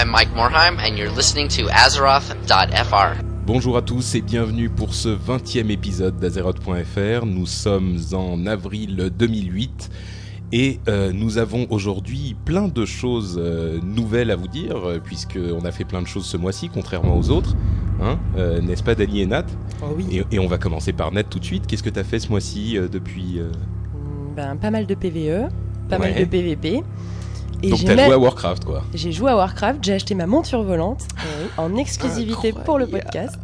I'm Mike Morheim, and you're listening to Azeroth.fr. Bonjour à tous et bienvenue pour ce 20e épisode d'Azeroth.fr. Nous sommes en avril 2008 et euh, nous avons aujourd'hui plein de choses euh, nouvelles à vous dire euh, puisqu'on a fait plein de choses ce mois-ci contrairement aux autres. Hein, euh, N'est-ce pas Dani et Nat? Oh oui. et, et on va commencer par Nat tout de suite. Qu'est-ce que tu as fait ce mois-ci euh, depuis... euh, Mm, Ben, pas mal de PVE, pas mal de PVP. Et Donc j'ai t'as même- joué à Warcraft quoi j'ai joué à Warcraft, j'ai acheté ma monture volante euh, en exclusivité pour le podcast.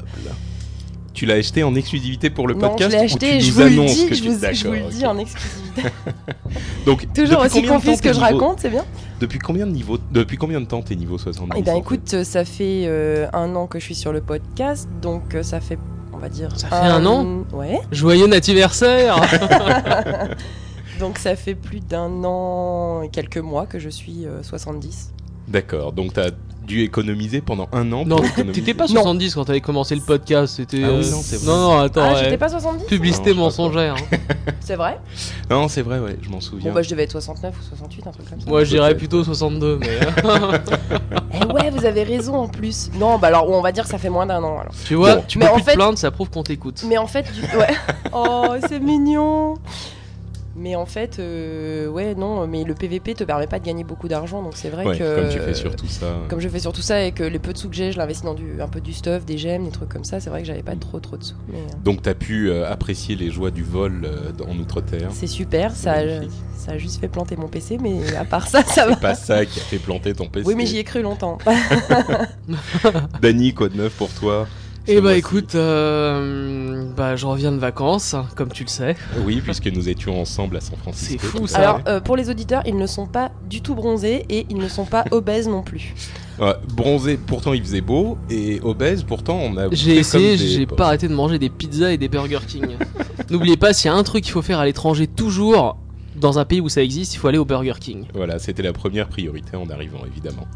Tu l'as acheté en exclusivité pour le non, podcast je l'ai ou acheté tu et je nous vous le annonces dis, que je tu- vous, je vous le dis en exclusivité. Donc, Toujours depuis aussi combien de confus temps ce que je niveau- raconte, c'est bien Depuis combien de niveau Depuis combien de temps t'es niveau 70 Eh ben en écoute, euh, ça fait euh, un an que je suis sur le podcast, donc euh, ça fait, on va dire... Ça fait un an Ouais. Joyeux anniversaire Donc ça fait plus d'un an et quelques mois que je suis euh, 70. D'accord, donc t'as dû économiser pendant un an Non, t'étais pas 70 quand t'avais commencé le podcast, c'était... Ah oui, euh, non, c'est vrai. Non, non, attends, ah, ouais. j'étais pas 70 Publicité Non, mensongère. hein. C'est vrai? Non, c'est vrai, ouais, je m'en souviens. Bon bah je devais être 69 ou 68, un truc comme ça. Moi, je dirais Peut-être. plutôt 62, mais... euh, Eh ouais, vous avez raison en plus. Non, bah alors on va dire que ça fait moins d'un an alors. tu vois, Bon. tu Mais peux en plus fait- te plaindre, ça prouve qu'on t'écoute. Mais en fait, du... ouais. Oh, c'est mignon. Mais en fait, euh, ouais, non, mais le PVP te permet pas de gagner beaucoup d'argent, donc c'est vrai Ouais, que. comme tu fais surtout ça. Comme je fais surtout ça et que les peu de sous que j'ai, je l'investis dans du, un peu du stuff, des gemmes, des trucs comme ça, c'est vrai que j'avais pas trop trop de sous. Mais euh, Donc t'as pu euh, apprécier les joies du vol euh, en Outre-Terre. c'est super, ça, a- ça a juste fait planter mon PC, mais à part ça, ça va. C'est pas ça qui a fait planter ton PC. Oui, mais j'y ai cru longtemps. Dany, quoi de neuf pour toi? Eh bah mois-ci écoute, euh, bah je reviens de vacances, comme tu le sais. Oui, puisque nous étions ensemble à San Francisco. C'est fou, ça. Alors, euh, pour les auditeurs, ils ne sont pas du tout bronzés et ils ne sont pas obèses non plus. Ouais, bronzé, pourtant il faisait beau, et obèse, pourtant on a. J'ai essayé, des j'ai pas arrêté de manger des pizzas et des Burger King. N'oubliez pas, s'il y a un truc qu'il faut faire à l'étranger toujours, dans un pays où ça existe, il faut aller au Burger King. Voilà, c'était la première priorité en arrivant, évidemment.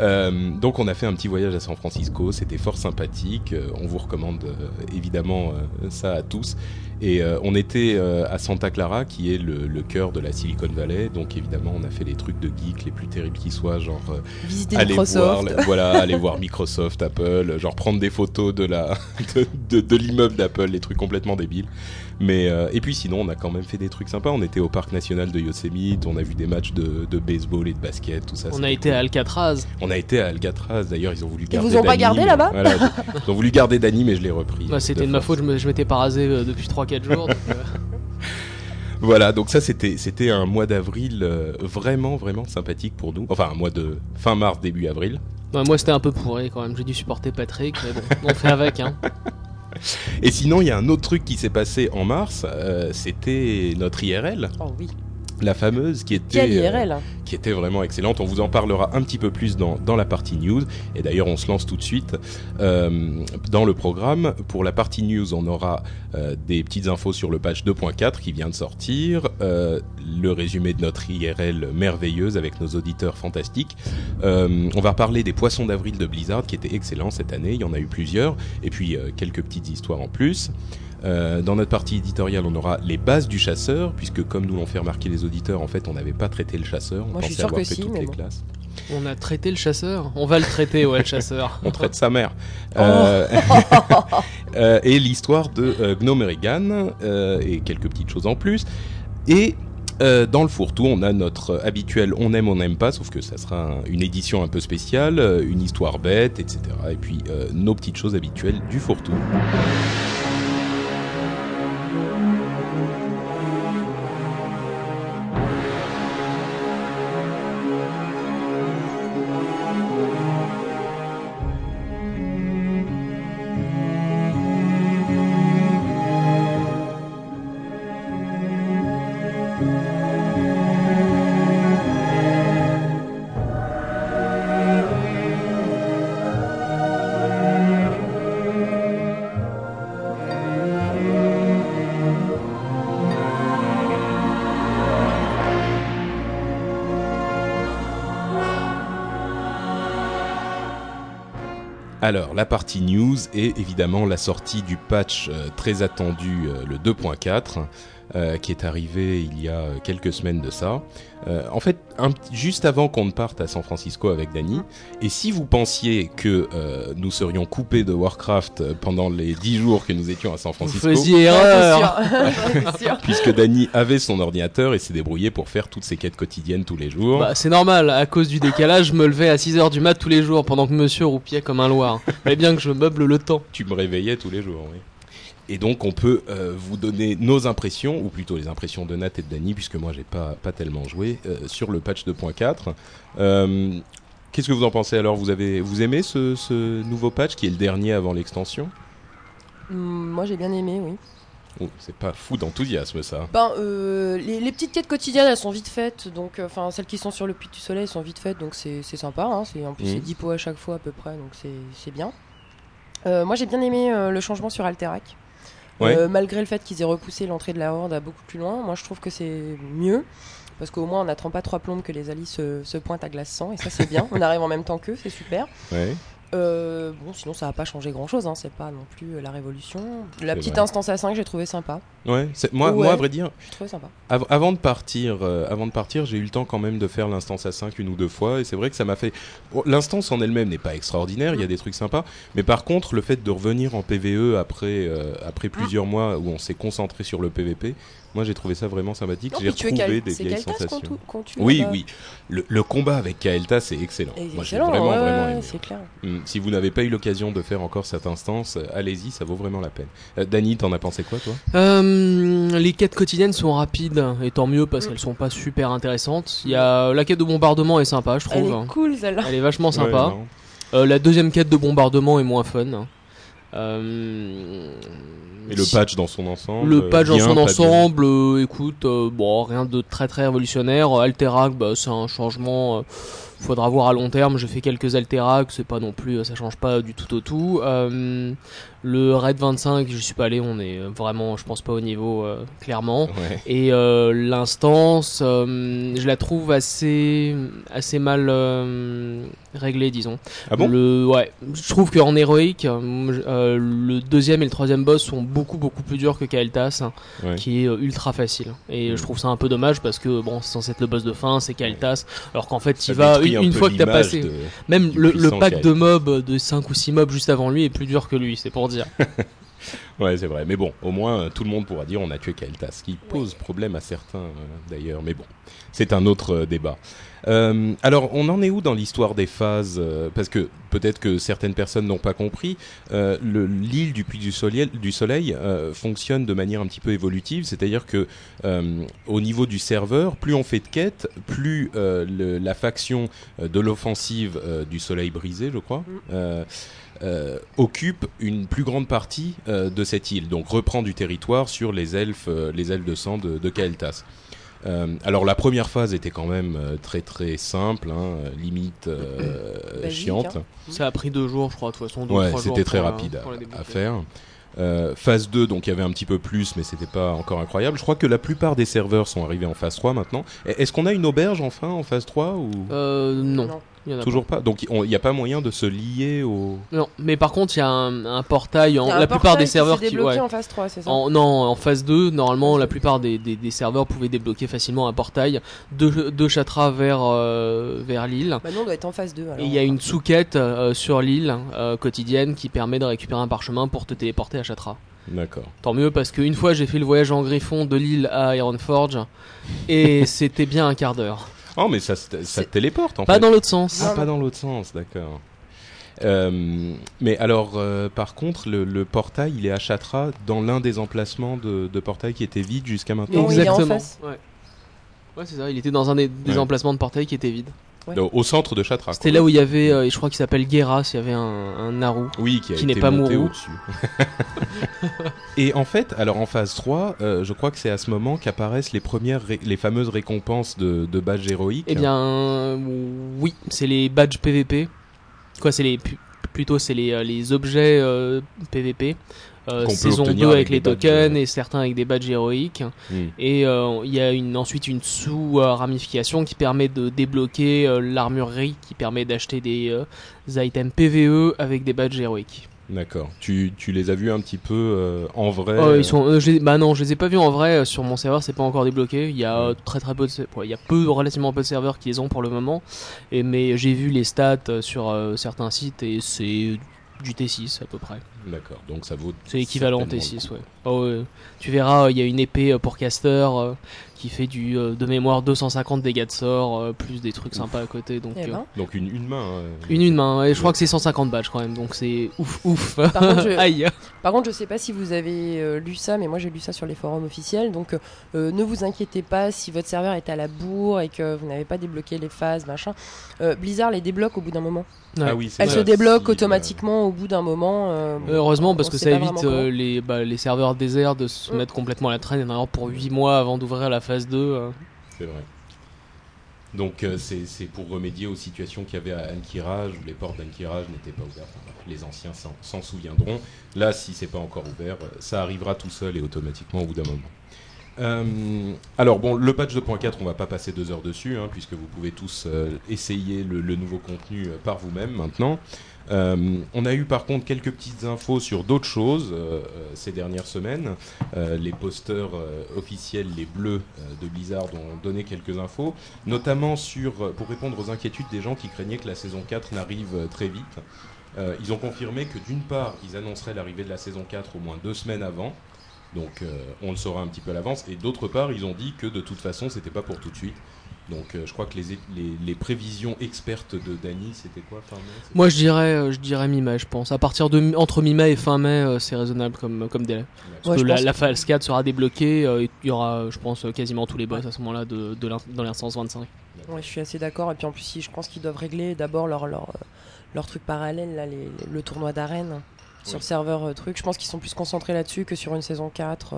Euh, donc on a fait un petit voyage à San Francisco, c'était fort sympathique, euh, on vous recommande euh, évidemment ça à tous. Et on était à Santa Clara, qui est le, le cœur de la Silicon Valley, donc évidemment on a fait les trucs de geek les plus terribles qui soient, genre Visiter aller voir, Microsoft. la- voilà, aller voir Microsoft, Apple, genre prendre des photos de la de, de- de l'immeuble d'Apple, les trucs complètement débiles. Mais euh, et puis sinon, on a quand même fait des trucs sympas. On était au parc national de Yosemite, on a vu des matchs de, de baseball et de basket, tout ça. On a été cool. à Alcatraz. On pas été à Alcatraz. D'ailleurs, ils ont voulu Ils garder. vous ont pas gardé là-bas Voilà, ils ont voulu garder Dany, mais je l'ai repris. Bah, c'était de ma faute, je m'étais pas rasé euh, depuis 3-4 jours. donc, euh, Voilà, donc ça c'était c'était un mois d'avril euh, vraiment vraiment sympathique pour nous. Enfin un mois de fin mars début avril. bah, moi c'était un peu pourri quand même, j'ai dû supporter Patrick, mais bon, on fait avec. Hein. Et sinon il y a un autre truc qui s'est passé en mars, euh, c'était notre IRL, Oh oui. La fameuse qui était euh, IRL qui était vraiment excellente. On vous en parlera un petit peu plus dans, dans la partie news. Et d'ailleurs, on se lance tout de suite euh, dans le programme. Pour la partie news, on aura euh, des petites infos sur le patch 2.4 qui vient de sortir, le résumé de notre IRL merveilleuse avec nos auditeurs fantastiques. On va parler des poissons d'avril de Blizzard qui étaient excellents cette année. Il y en a eu plusieurs. Et puis quelques petites histoires en plus. Euh, dans notre partie éditoriale, on aura les bases du chasseur, puisque comme nous l'ont fait remarquer les auditeurs, en fait, on n'avait pas traité le chasseur. On Moi, je suis avoir que fait si, toutes mais les bon. classes. On a traité le chasseur On va le traiter, ouais, le chasseur. On traite sa mère. Oh. Euh, euh, et l'histoire de euh, Gnome Regan, euh, et quelques petites choses en plus. Et euh, dans le fourre-tout, on a notre habituel on aime, on n'aime pas, sauf que ça sera un- une édition un peu spéciale, une histoire bête, etc. Et puis euh, nos petites choses habituelles du fourre-tout. Alors, la partie news est évidemment la sortie du patch euh, très attendu, euh, le 2.4, euh, qui est arrivé il y a euh, quelques semaines de ça. Euh, en fait, un juste avant qu'on ne parte à San Francisco avec Dany, et si vous pensiez que euh, nous serions coupés de Warcraft pendant les 10 jours que nous étions à San Vous Francisco, faisiez Ouais, erreur. puisque Dany avait son ordinateur et s'est débrouillé pour faire toutes ses quêtes quotidiennes tous les jours. Bah, c'est normal, à cause du décalage, je me levais à 6h du mat tous les jours pendant que monsieur roupillait comme un loir. Fallait bien que je meuble le temps. tu me réveillais tous les jours, oui. Et donc on peut euh, vous donner nos impressions, ou plutôt les impressions de Nat et de Dany, puisque moi j'ai pas, pas tellement joué, euh, sur le patch 2.4. Euh, Qu'est-ce que vous en pensez alors? Vous, avez, vous aimez ce, ce nouveau patch qui est le dernier avant l'extension? Hum, Moi j'ai bien aimé, oui. Oh, C'est pas fou d'enthousiasme ça. Ben, euh, les, les petites quêtes quotidiennes, elles sont vite faites. Donc, euh, enfin, celles qui sont sur le Puy du Soleil sont vite faites. Donc, c'est c'est sympa. Hein, c'est- en plus, Mhm. c'est 10 pots à chaque fois à peu près. Donc, c'est bien. Euh, moi, j'ai bien aimé le changement sur Alterac. Ouais. Euh, malgré le fait qu'ils aient repoussé l'entrée de la Horde à beaucoup plus loin, moi je trouve que c'est mieux. Parce qu'au moins on n'attend pas trois plombes que les alliés se, se pointent à glace 100 et ça c'est bien. on arrive en même temps qu'eux, c'est super. Ouais. Euh, bon, sinon ça va pas changer grand chose, hein, c'est pas non plus euh, la révolution. La petite vrai. instance à 5, j'ai trouvé sympa. Ouais, moi, Ouais. moi, à vrai dire, J'ai trouvé sympa. Av- avant de partir, euh, avant de partir, j'ai eu le temps quand même de faire l'instance à 5 une ou deux fois, et c'est vrai que ça m'a fait. Bon, l'instance en elle-même n'est pas extraordinaire, il y a des trucs sympas, mais par contre, le fait de revenir en PVE après euh, après plusieurs mois où on s'est concentré sur le PVP, moi j'ai trouvé ça vraiment sympathique. J'ai retrouvé Kael- des vieilles sensations. tou- qu'on tue Oui, oui. Le, le combat avec Kael'thas c'est excellent. Et Moi j'ai vraiment ouais, vraiment ouais, aimé. c'est clair. Hum, Si vous n'avez pas eu l'occasion de faire encore cette instance, euh, allez-y, ça vaut vraiment la peine. Euh, Dany, t'en as pensé quoi toi? Euh, les quêtes quotidiennes sont rapides, et tant mieux parce Mm. qu'elles sont pas super intéressantes. Il y a la quête de bombardement est sympa, je Elle trouve. est cool celle-là. Elle est vachement sympa. Euh, la deuxième quête de bombardement est moins fun. Euh, Et le patch dans son ensemble Le patch dans son ensemble, euh, écoute, euh, bon, rien de très très révolutionnaire. Euh, Alterac, bah, c'est un changement. Faudra voir à long terme. J'ai fait quelques Alterac, c'est pas non plus, euh, ça change pas du tout au tout. Euh, le Raid 25, je suis pas allé, on est vraiment, je pense pas au niveau euh, clairement. Ouais. Et euh, l'instance, je la trouve assez, assez mal réglée, disons. Ah bon? Le, Ouais, je trouve qu'en héroïque, le deuxième et le troisième boss sont beaucoup beaucoup plus durs que Kael'thas, hein, Ouais. qui est ultra facile. Et je trouve ça un peu dommage parce que bon, c'est censé être le boss de fin, c'est Kael'thas, alors qu'en fait, il va une, un une peu fois que t'as passé. de- Même le, pack de mobs de 5 ou 6 mobs juste avant lui est plus dur que lui, c'est pour dire. Ouais, c'est vrai. Mais bon, au moins, euh, tout le monde pourra dire on a tué Kael'thas, ce qui pose problème à certains euh, d'ailleurs. Mais bon, c'est un autre euh, débat. Euh, alors, on en est où dans l'histoire des phases euh, Parce que peut-être que certaines personnes n'ont pas compris. euh, le- L'île du Puy du Soleil, du soleil euh, fonctionne de manière un petit peu évolutive, c'est-à-dire que euh, au niveau du serveur, plus on fait de quêtes, plus euh, le- la faction de l'offensive du Soleil brisé, je crois. Mm. euh, euh, occupe une plus grande partie euh, de cette île, donc reprend du territoire sur les elfes, euh, les elfes de sang de, de Kael'thas. Euh, alors la première phase était quand même euh, très très simple, hein, limite euh, Basique, chiante. hein. Ça a pris deux jours, je crois, de toute façon. deux ou Ouais, trois jours c'était très rapide à, faire. Euh, phase 2, donc il y avait un petit peu plus, mais c'était pas encore incroyable. Je crois que la plupart des serveurs sont arrivés en phase 3 maintenant. Est-ce qu'on a une auberge enfin en phase 3 ou? Euh, non. Non. Il y en a toujours pas Donc il n'y a pas moyen de se lier au. Non, mais par contre, il y a un, un portail. En, Il y a un la plupart portail des qui s'est serveurs qui. débloqué ouais. en phase 3, c'est ça En, non, en phase 2, normalement, la plupart des, des, des serveurs pouvaient débloquer facilement un portail de, de Chatra vers, euh, vers l'île. Bah non, on doit être en phase 2. alors. Et il y a une sous-quête euh, sur l'île euh, quotidienne qui permet de récupérer un parchemin pour te téléporter à Chatra. D'accord. Tant mieux parce qu'une fois j'ai fait le voyage en griffon de l'île à Ironforge et c'était bien un quart d'heure. Oh, mais ça, ça te téléporte en Pas fait. dans l'autre sens. Ah, pas dans l'autre sens, d'accord. Euh, mais alors, euh, par contre, le, le portail, il est à Chatra, dans l'un des emplacements de, de portail qui était vide jusqu'à maintenant. Non, il est en Exactement. face. Ouais. Ouais, c'est ça, il était dans un des, des Ouais. emplacements de portail qui était vide. Ouais. Au, centre de Chatra. C'était là où il y avait, euh, je crois qu'il s'appelle Geras, il y avait un, un Naru. Oui, qui, n'est pas au-dessus. Et en fait, alors en phase 3, euh, je crois que c'est à ce moment qu'apparaissent les premières, les fameuses récompenses de, de badges héroïques. Eh bien, euh, oui, c'est les badges PVP. Quoi, c'est les plutôt c'est les, euh, les objets PVP. Euh, saison obtenir 2 avec les tokens et certains avec des badges héroïques. Hmm. Et euh, il y a une, ensuite une sous-ramification qui permet de débloquer euh, l'armurerie, qui permet d'acheter des euh, items PVE avec des badges héroïques. D'accord. Tu, tu les as vus un petit peu en vrai ils sont, je bah non, je les ai pas vus en vrai sur mon serveur, c'est pas encore débloqué. Il y a euh, très très peu, de, il y a peu, relativement peu de serveurs qui les ont pour le moment. Et mais j'ai vu les stats sur certains sites et c'est du T6 à peu près. D'accord. Donc ça vaut. C'est équivalent certainement T6, le coup. ouais. Oh, ouais. Tu verras, il y a une épée euh, pour caster euh, qui fait du euh, de mémoire 250 dégâts de sort, euh, plus des trucs sympas à côté. Donc Eh euh, ben. Donc une, une main. euh, une une main. Et je crois que c'est 150 badges quand même, donc c'est ouf ouf. contre, je- Aïe. Par contre, je sais pas si vous avez lu ça, mais moi j'ai lu ça sur les forums officiels. Donc euh, ne vous inquiétez pas si votre serveur est à la bourre et que vous n'avez pas débloqué les phases, machin. Euh, Blizzard les débloque au bout d'un moment. Ouais. Ah oui, Elle se débloque Si, automatiquement au bout d'un moment. euh, Heureusement parce que ça évite euh, les, bah, les serveurs déserts de se Mm. mettre complètement à la traîne. Y en pour 8 mois avant d'ouvrir la phase 2. euh. C'est vrai. Donc euh, c'est pour remédier aux situations qu'il y avait à Ankiraj où les portes d'Ankiraj n'étaient pas ouvertes. Les anciens s'en- souviendront. Là, si c'est pas encore ouvert, euh, ça arrivera tout seul et automatiquement au bout d'un moment. Euh, alors bon, le patch 2.4, on va pas passer deux heures dessus, hein, puisque vous pouvez tous essayer le, le nouveau contenu par vous-même maintenant. Euh, on a eu par contre quelques petites infos sur d'autres choses euh, euh, ces dernières semaines. Les posters officiels, les bleus de Blizzard, ont donné quelques infos, notamment sur, pour répondre aux inquiétudes des gens qui craignaient que la saison 4 n'arrive très vite. Ils ont confirmé que d'une part, ils annonceraient l'arrivée de la saison 4 au moins deux semaines avant, donc on le saura un petit peu à l'avance, et d'autre part, ils ont dit que de toute façon, c'était pas pour tout de suite. Donc euh, je crois que les, les, les prévisions expertes de Dany, c'était quoi fin mai Moi je dirais, euh, je dirais mi-mai, je pense. À partir de mi- entre mi-mai et fin mai, euh, c'est raisonnable comme, comme délai. Parce Ouais, que la, phase 4 sera débloquée, euh, et il y aura, je pense, quasiment tous les boss à ce moment-là de, dans l'instance 25. Ouais, je suis assez d'accord. Et puis en plus, si, je pense qu'ils doivent régler d'abord leur, leur, leur truc parallèle, là, les- le tournoi d'arène sur Oui. serveur truc. Je pense qu'ils sont plus concentrés là-dessus que sur une saison 4.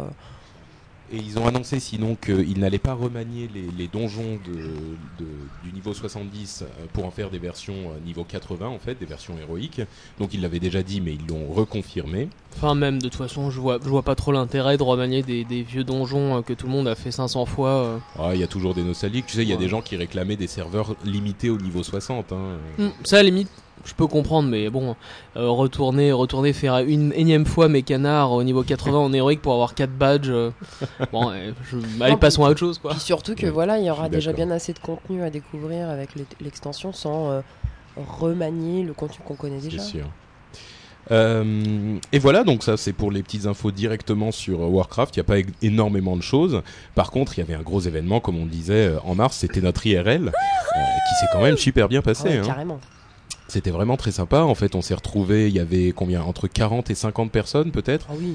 Et ils ont annoncé sinon qu'ils n'allaient pas remanier les, les donjons de, de- du niveau 70 euh, pour en faire des versions euh, niveau 80 en fait, des versions héroïques. Donc ils l'avaient déjà dit mais ils l'ont reconfirmé. Enfin même, de toute façon, je vois, je vois pas trop l'intérêt de remanier des, des vieux donjons euh, que tout le monde a fait 500 fois. Ah, Il y a toujours des nostalgiques, tu sais, il y a Ouais. des gens qui réclamaient des serveurs limités au niveau 60. hein. Hmm, ça à la limite, je peux comprendre, mais bon, euh, retourner, retourner faire une énième fois mes canards au niveau 80 en héroïque pour avoir 4 badges. euh, bon, euh, je, allez, Non, passons à autre chose quoi. Puis surtout que Ouais, voilà, il y aura déjà bien assez de contenu à découvrir avec l'e- l'extension sans euh, remanier le contenu qu'on connaît déjà. Sûr. Euh, et voilà, donc ça c'est pour les petites infos directement sur Warcraft. Il n'y a pas énormément de choses. Par contre, il y avait un gros événement, comme on disait en mars, c'était notre IRL, euh, qui s'est quand même super bien Ah passé. ouais, hein. carrément. C'était vraiment très sympa. En fait, on s'est retrouvés, il y avait combien Entre 40 et 50 personnes peut-être. Ah oui.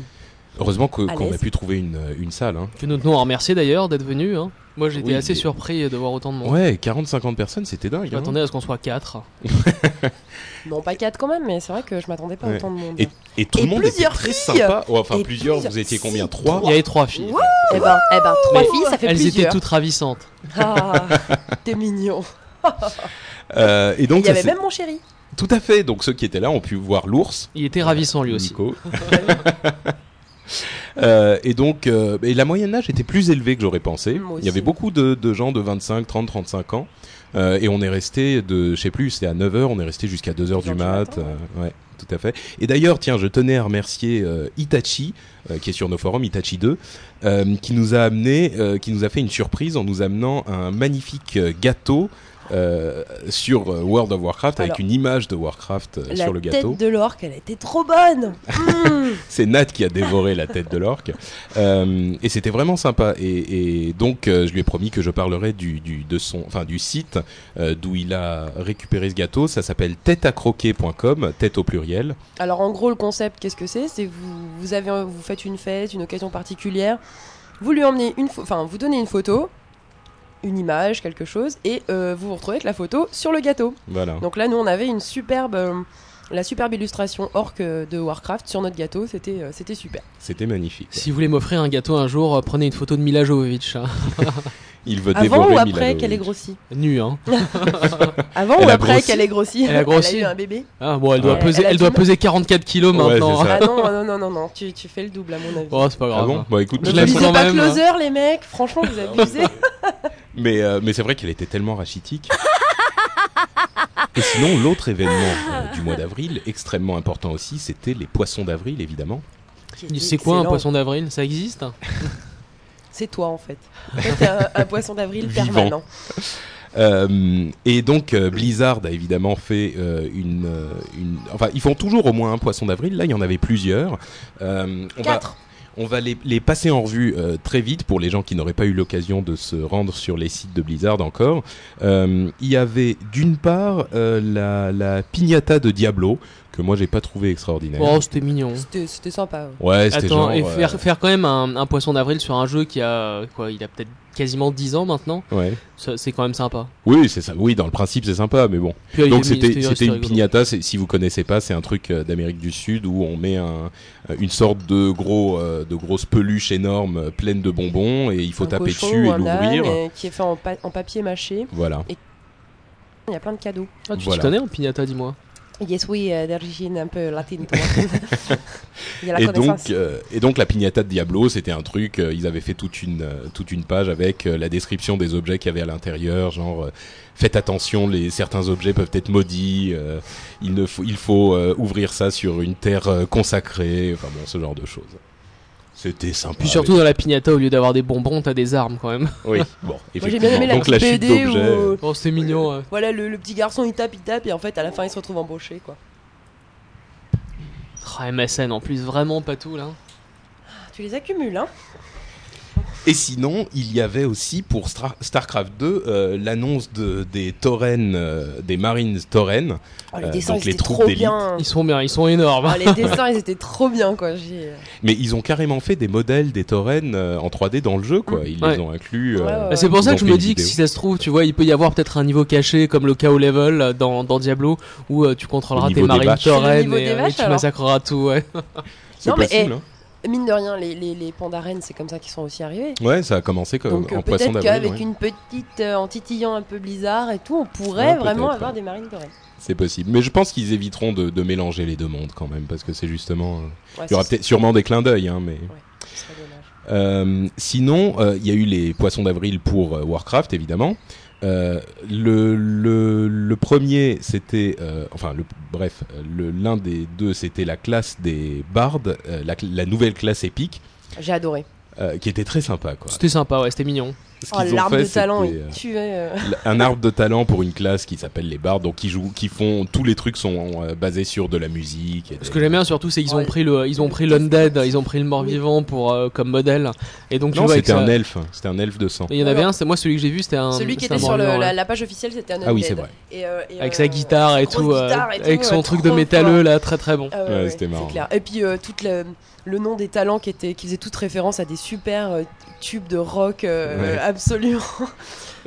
Heureusement qu'on a pu trouver une, une salle. Hein. Que nous tenons à remercier d'ailleurs d'être venus. Hein. Moi j'étais Oui, assez surpris de voir autant de monde. Ouais, 40-50 personnes, c'était dingue. Je hein. m'attendais à ce qu'on soit 4. Non, pas 4 quand même, mais c'est vrai que je m'attendais pas à Ouais. autant de monde. Et, et tout Et le monde était très filles. sympa. Oh, enfin, plusieurs, plusieurs- vous étiez combien Trois Il y avait 3 filles. Eh ben, eh ben, trois Mais filles, ça fait Elles plusieurs. étaient toutes ravissantes. Ah, t'es mignon. Euh, Et donc, Il y ça avait même mon chéri. Tout à fait. Donc ceux qui étaient là ont pu voir l'ours. Il était ravissant lui aussi. Nico. Euh, et donc, euh, et la moyenne d'âge était plus élevée que j'aurais pensé. Moi Il y avait beaucoup de, de gens de 25, 30, 35 ans. Euh, et on est resté de, je sais plus, c'était à 9h, on est resté jusqu'à 2h du Deux heures du mat. euh, ouais, tout à fait. Et d'ailleurs, tiens, je tenais à remercier euh, Itachi, euh, qui est sur nos forums, Itachi 2, euh, qui nous a amené, euh, qui nous a fait une surprise en nous amenant un magnifique euh, gâteau. Euh, sur euh, World of Warcraft avec une image de Warcraft euh, La sur le gâteau. tête de l'orque, elle était trop bonne. Mmh. C'est Nat qui a dévoré la tête de l'orque. Euh, et c'était vraiment sympa. Et, et donc, je lui ai promis que je parlerai du, du, de son, enfin, du site d'où il a récupéré ce gâteau. Ça s'appelle têteacroquer.com, tête au pluriel. Alors en gros, le concept, qu'est-ce que c'est? C'est vous, vous avez, vous faites une fête, une occasion particulière. Vous lui emmenez une, enfin, vous donnez une photo, une image, quelque chose, et euh, vous vous retrouvez avec la photo sur le gâteau. Voilà. Donc là, nous, on avait une superbe, euh, la superbe illustration orque de Warcraft sur notre gâteau. C'était, euh, c'était super. C'était magnifique. Si vous voulez m'offrir un gâteau un jour, euh, prenez une photo de Mila Jovovich. hein. Il veut Avant dévorer ou après qu'elle ait grossi Nu, hein. Avant Elle ou a après grossi. qu'elle ait grossi Elle a grossi. eu un bébé Ah, bon, elle doit Ouais. peser, Elle a elle du doit peser 44 kilos Ouais, maintenant. c'est ça. Ah non, non, non, non, non, tu, tu fais le double à mon avis. Oh, c'est pas Ah grave. bon Bon, écoute, Je l'aime toute lisez façon- quand pas même. Closer, les mecs, franchement, vous abusez. Mais, euh, mais c'est vrai qu'elle était tellement rachitique. Et sinon, l'autre événement euh, du mois d'avril, extrêmement important aussi, c'était les poissons d'avril, évidemment. C'est quoi un poisson d'avril? Ça existe? C'est toi en fait. Un, un poisson d'avril permanent. Euh, et donc euh, Blizzard a évidemment fait euh, une, une... Enfin, ils font toujours au moins un poisson d'avril. Là, il y en avait plusieurs. Euh, on va, Quatre. On va les, les passer en revue euh, très vite pour les gens qui n'auraient pas eu l'occasion de se rendre sur les sites de Blizzard encore. Euh, il y avait d'une part euh, la, la piñata de Diablo que moi j'ai pas trouvé extraordinaire. Oh, c'était mignon. C'était c'était sympa. Ouais, c'était Attends, genre. et euh, faire, faire quand même un, un poisson d'avril sur un jeu qui a quoi Il a peut-être quasiment 10 ans maintenant. ouais. C'est quand même sympa. Oui, c'est ça. Oui, dans le principe c'est sympa, mais bon. Puis, Donc c'était c'était une piñata. Si vous connaissez pas, c'est un truc euh, d'Amérique du Sud où on met un, une sorte de gros euh, de grosses peluches énormes euh, pleines de bonbons et il faut Un taper cochon dessus et l'ouvrir. euh, Qui est fait en, pa- en papier mâché. Voilà. Il y a plein de cadeaux. Ah, tu Voilà. t'y connais en piñata, dis-moi? Yes, oui, euh, d'origine un peu latine. toi. Il y a la Et donc, euh, et donc la piñata de Diablo, c'était un truc. euh, ils avaient fait toute une toute une page avec la description des objets qu'il y avait à l'intérieur, genre faites attention, les certains objets peuvent être maudits. euh, il ne faut il faut euh, ouvrir ça sur une terre euh, consacrée. Enfin bon, ce genre de choses. C'était sympa. Puis surtout dans la piñata, au lieu d'avoir des bonbons, t'as des armes quand même. Oui. Bon. Moi j'ai bien aimé la Donc la petite chute d'objets. euh, Oh, c'était mignon. ouais. voilà, le, le petit garçon il tape, il tape et en fait à la fin il se retrouve embauché quoi. Ah, MSN en plus, vraiment pas tout là. Tu les accumules hein Et sinon, il y avait aussi pour Star- Starcraft 2 euh, l'annonce de, des Tauren, euh, des Marines Tauren. Oh, Les Euh, dessins donc ils les étaient troupes trop d'élite. bien. Ils sont bien, ils sont énormes. Ah, les dessins ils étaient trop bien quoi. Mais ils ont carrément fait des modèles des Tauren euh, en 3D dans le jeu, quoi. Ils Ouais. les ont inclus. euh, Ouais, ouais, Bah, c'est pour ça que je me dis que si ça se trouve, tu vois, il peut y avoir peut-être un niveau caché comme le KO level dans, dans Diablo où euh, tu contrôleras Le tes marines niveau et, tu massacreras tout. Ouais. C'est mais, possible. Mine de rien, les, les, les pandarènes c'est comme ça qu'ils sont aussi arrivés. Ouais, ça a commencé comme Donc en poisson peut-être d'avril. qu'avec ouais. une petite, euh, en titillant un peu blizzard et tout, on pourrait Ouais, vraiment avoir ouais. des marines dorées. C'est possible. Mais je pense qu'ils éviteront de, de mélanger les deux mondes quand même, parce que c'est justement. euh, Il y aura peut-être sûrement des clins d'œil, hein, mais. Euh, sinon, euh, il y a eu les poissons d'avril pour euh, Warcraft, évidemment. Euh, le, le, le premier, c'était, euh, enfin, le, bref, le- l'un des deux, c'était la classe des bardes, euh, la, la nouvelle classe épique, J'ai adoré. euh, qui était très sympa, quoi. C'était sympa, ouais, c'était mignon. Oh, l'arbre de talent, il tuait. euh. un arbre de talent pour une classe qui s'appelle les bardes, donc qui jouent, qui font tous les trucs sont euh, basés sur de la musique. Et Ce des- que j'aime bien surtout, c'est qu'ils ont Ouais. pris le, ils ont pris l'undead, ils ont pris le mort-vivant pour euh, comme modèle. Et donc Non, c'était ça- un elfe, c'était un elfe de sang. Il y en avait Alors, un, c'est moi celui que j'ai vu, c'était un. Celui qui était un sur le- la, page officielle, c'était un Ah oui, Undead. c'est vrai. Et, euh, et, Avec euh, sa guitare et tout, guitare et tout, avec son truc de métalleux là, très très bon. Ah ouais, c'était marrant. Et puis euh, tout le, le nom des talents qui, étaient, qui faisaient toute référence à des super tubes de rock. Absolument.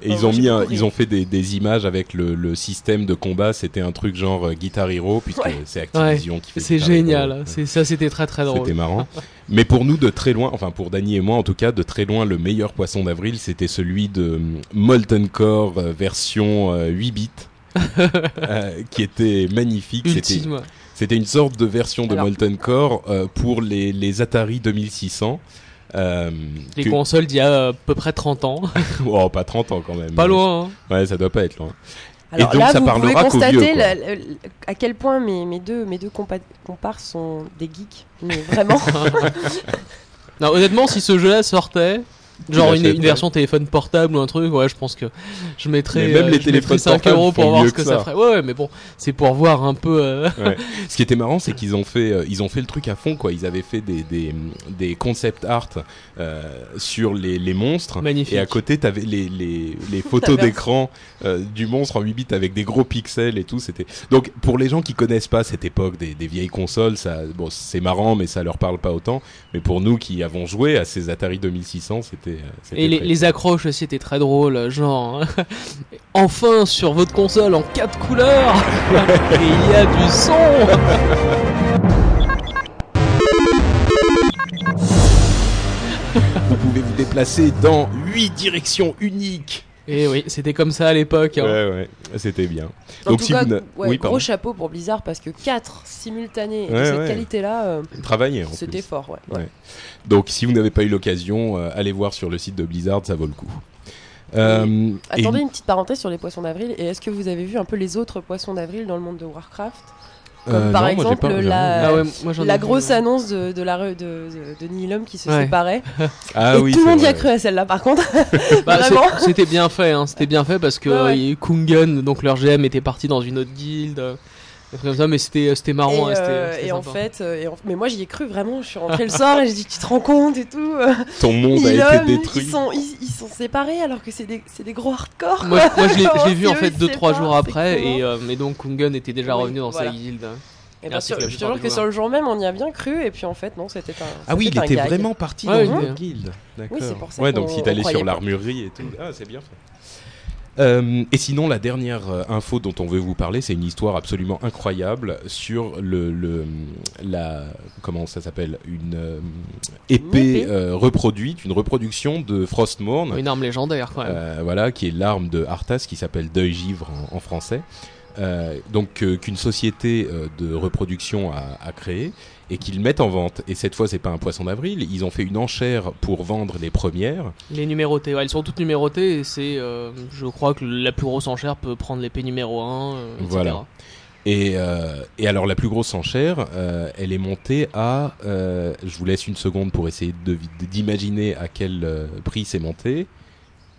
Et ils ont mis, un- ils ont fait des, des images avec le, le système de combat. C'était un truc genre euh, Guitar Hero, puisque Ouais. c'est Activision qui fait. C'est Hero. génial, c'est ça, c'était très très drôle. C'était marrant. Mais pour nous, de très loin, enfin pour Dany et moi en tout cas, de très loin, le meilleur poisson d'avril, c'était celui de euh, Molten Core euh, version euh, 8 bits. euh, qui était magnifique. C'était une sorte de version de Alors- Molten Core pour les, les Atari 2600. Euh, Les que- consoles d'il y a euh, à peu près 30 ans. oh, pas 30 ans quand même. Pas loin, hein. Ouais, ça doit pas être loin. Alors donc, là, ça vous pouvez parlera constater vieux, quoi. la- la- à quel point mes, mes deux, mes deux compa- compars sont des geeks. Mais vraiment. Non, honnêtement, si ce jeu-là sortait, genre une, version téléphone portable ou un truc, ouais, je pense que je mettrais, Mais même les je téléphones mettrais 5 portables euros pour voir ce que que ça. ça. ferait. Ouais, ouais, mais bon, c'est pour voir un peu. euh, Ouais. Ce qui était marrant, c'est qu'ils ont fait, euh, ils ont fait le truc à fond, quoi. Ils avaient fait des des, des concept art euh, sur les, les monstres. Magnifique. Et à côté, t'avais les les les photos d'écran euh, du monstre en 8 bits avec des gros pixels et tout. C'était donc pour les gens qui connaissent pas cette époque des, des vieilles consoles, ça, bon, c'est marrant, mais ça leur parle pas autant. Mais pour nous qui avons joué à ces Atari 2600, c'était. Euh, c'était Et les, accroches aussi étaient très drôles, genre enfin sur votre console en 4 couleurs et il y a du son. Vous pouvez vous déplacer dans huit directions uniques. Et oui, c'était comme ça à l'époque. hein. Ouais, ouais, c'était bien. En Donc tout si cas, vous n'a- ouais, oui, gros pardon. chapeau pour Blizzard parce que 4 simultanés de cette ouais. qualité-là, euh, Travailler en c'était fort. Ouais. Ouais. Donc si vous n'avez pas eu l'occasion, euh, allez voir sur le site de Blizzard, ça vaut le coup. Euh, et- Attendez une petite parenthèse sur les poissons d'avril. Et est-ce que vous avez vu un peu les autres poissons d'avril dans le monde de Warcraft? Comme euh, par non, exemple, la-. Ah ouais, moi, La grosse annonce de, de la re- de, de, de Nihilum qui se Ouais. séparait. Ah et oui, tout le monde y a cru à celle-là par contre. Bah, C'était bien fait, hein. c'était bien fait parce que Ouais, ouais. y a eu Kungen, donc leur GM était parti dans une autre guilde, comme ça, mais c'était c'était marrant. et hein, c'était- euh, et en fait, euh, et en- mais moi j'y ai cru vraiment. Je suis rentrée le soir et j'ai dit tu te rends compte et tout. euh, Ton monde a été détruit. Ils sont, ils, ils sont séparés alors que c'est des, c'est des gros hardcore. Moi, moi, je l'ai- je l'ai vu en fait ils 2-3 se jours après, et, euh, mais donc Kungen était déjà Oui, revenu dans voilà. sa guilde. Et Ah, bien sûr, je te jure que sur le jour même on y a bien cru et puis en fait non c'était un. Ah oui, il était gag. vraiment parti Ouais, dans une guilde. D'accord. c'est pour ça ouais, donc si t'allais sur l'armurerie et tout, ah c'est bien fait. Euh, et sinon, la dernière euh, info dont on veut vous parler, c'est une histoire absolument incroyable sur le, le la comment ça s'appelle une euh, épée épée. euh, reproduite, une reproduction de Frostmourne. Une arme légendaire quand même. Voilà, qui est l'arme de Arthas, qui s'appelle Deuil Givre en, en français. Donc qu'une société de reproduction a, a créé et qu'ils mettent en vente. Et cette fois, c'est pas un poisson d'avril. Ils ont fait une enchère pour vendre les premières. Les numérotées, ouais, elles sont toutes numérotées et c'est, euh, je crois que la plus grosse enchère peut prendre l'épée numéro 1, euh, etc. Voilà. Et, euh, et alors la plus grosse enchère, euh, elle est montée à. euh, je vous laisse une seconde pour essayer d'imaginer à quel prix c'est monté.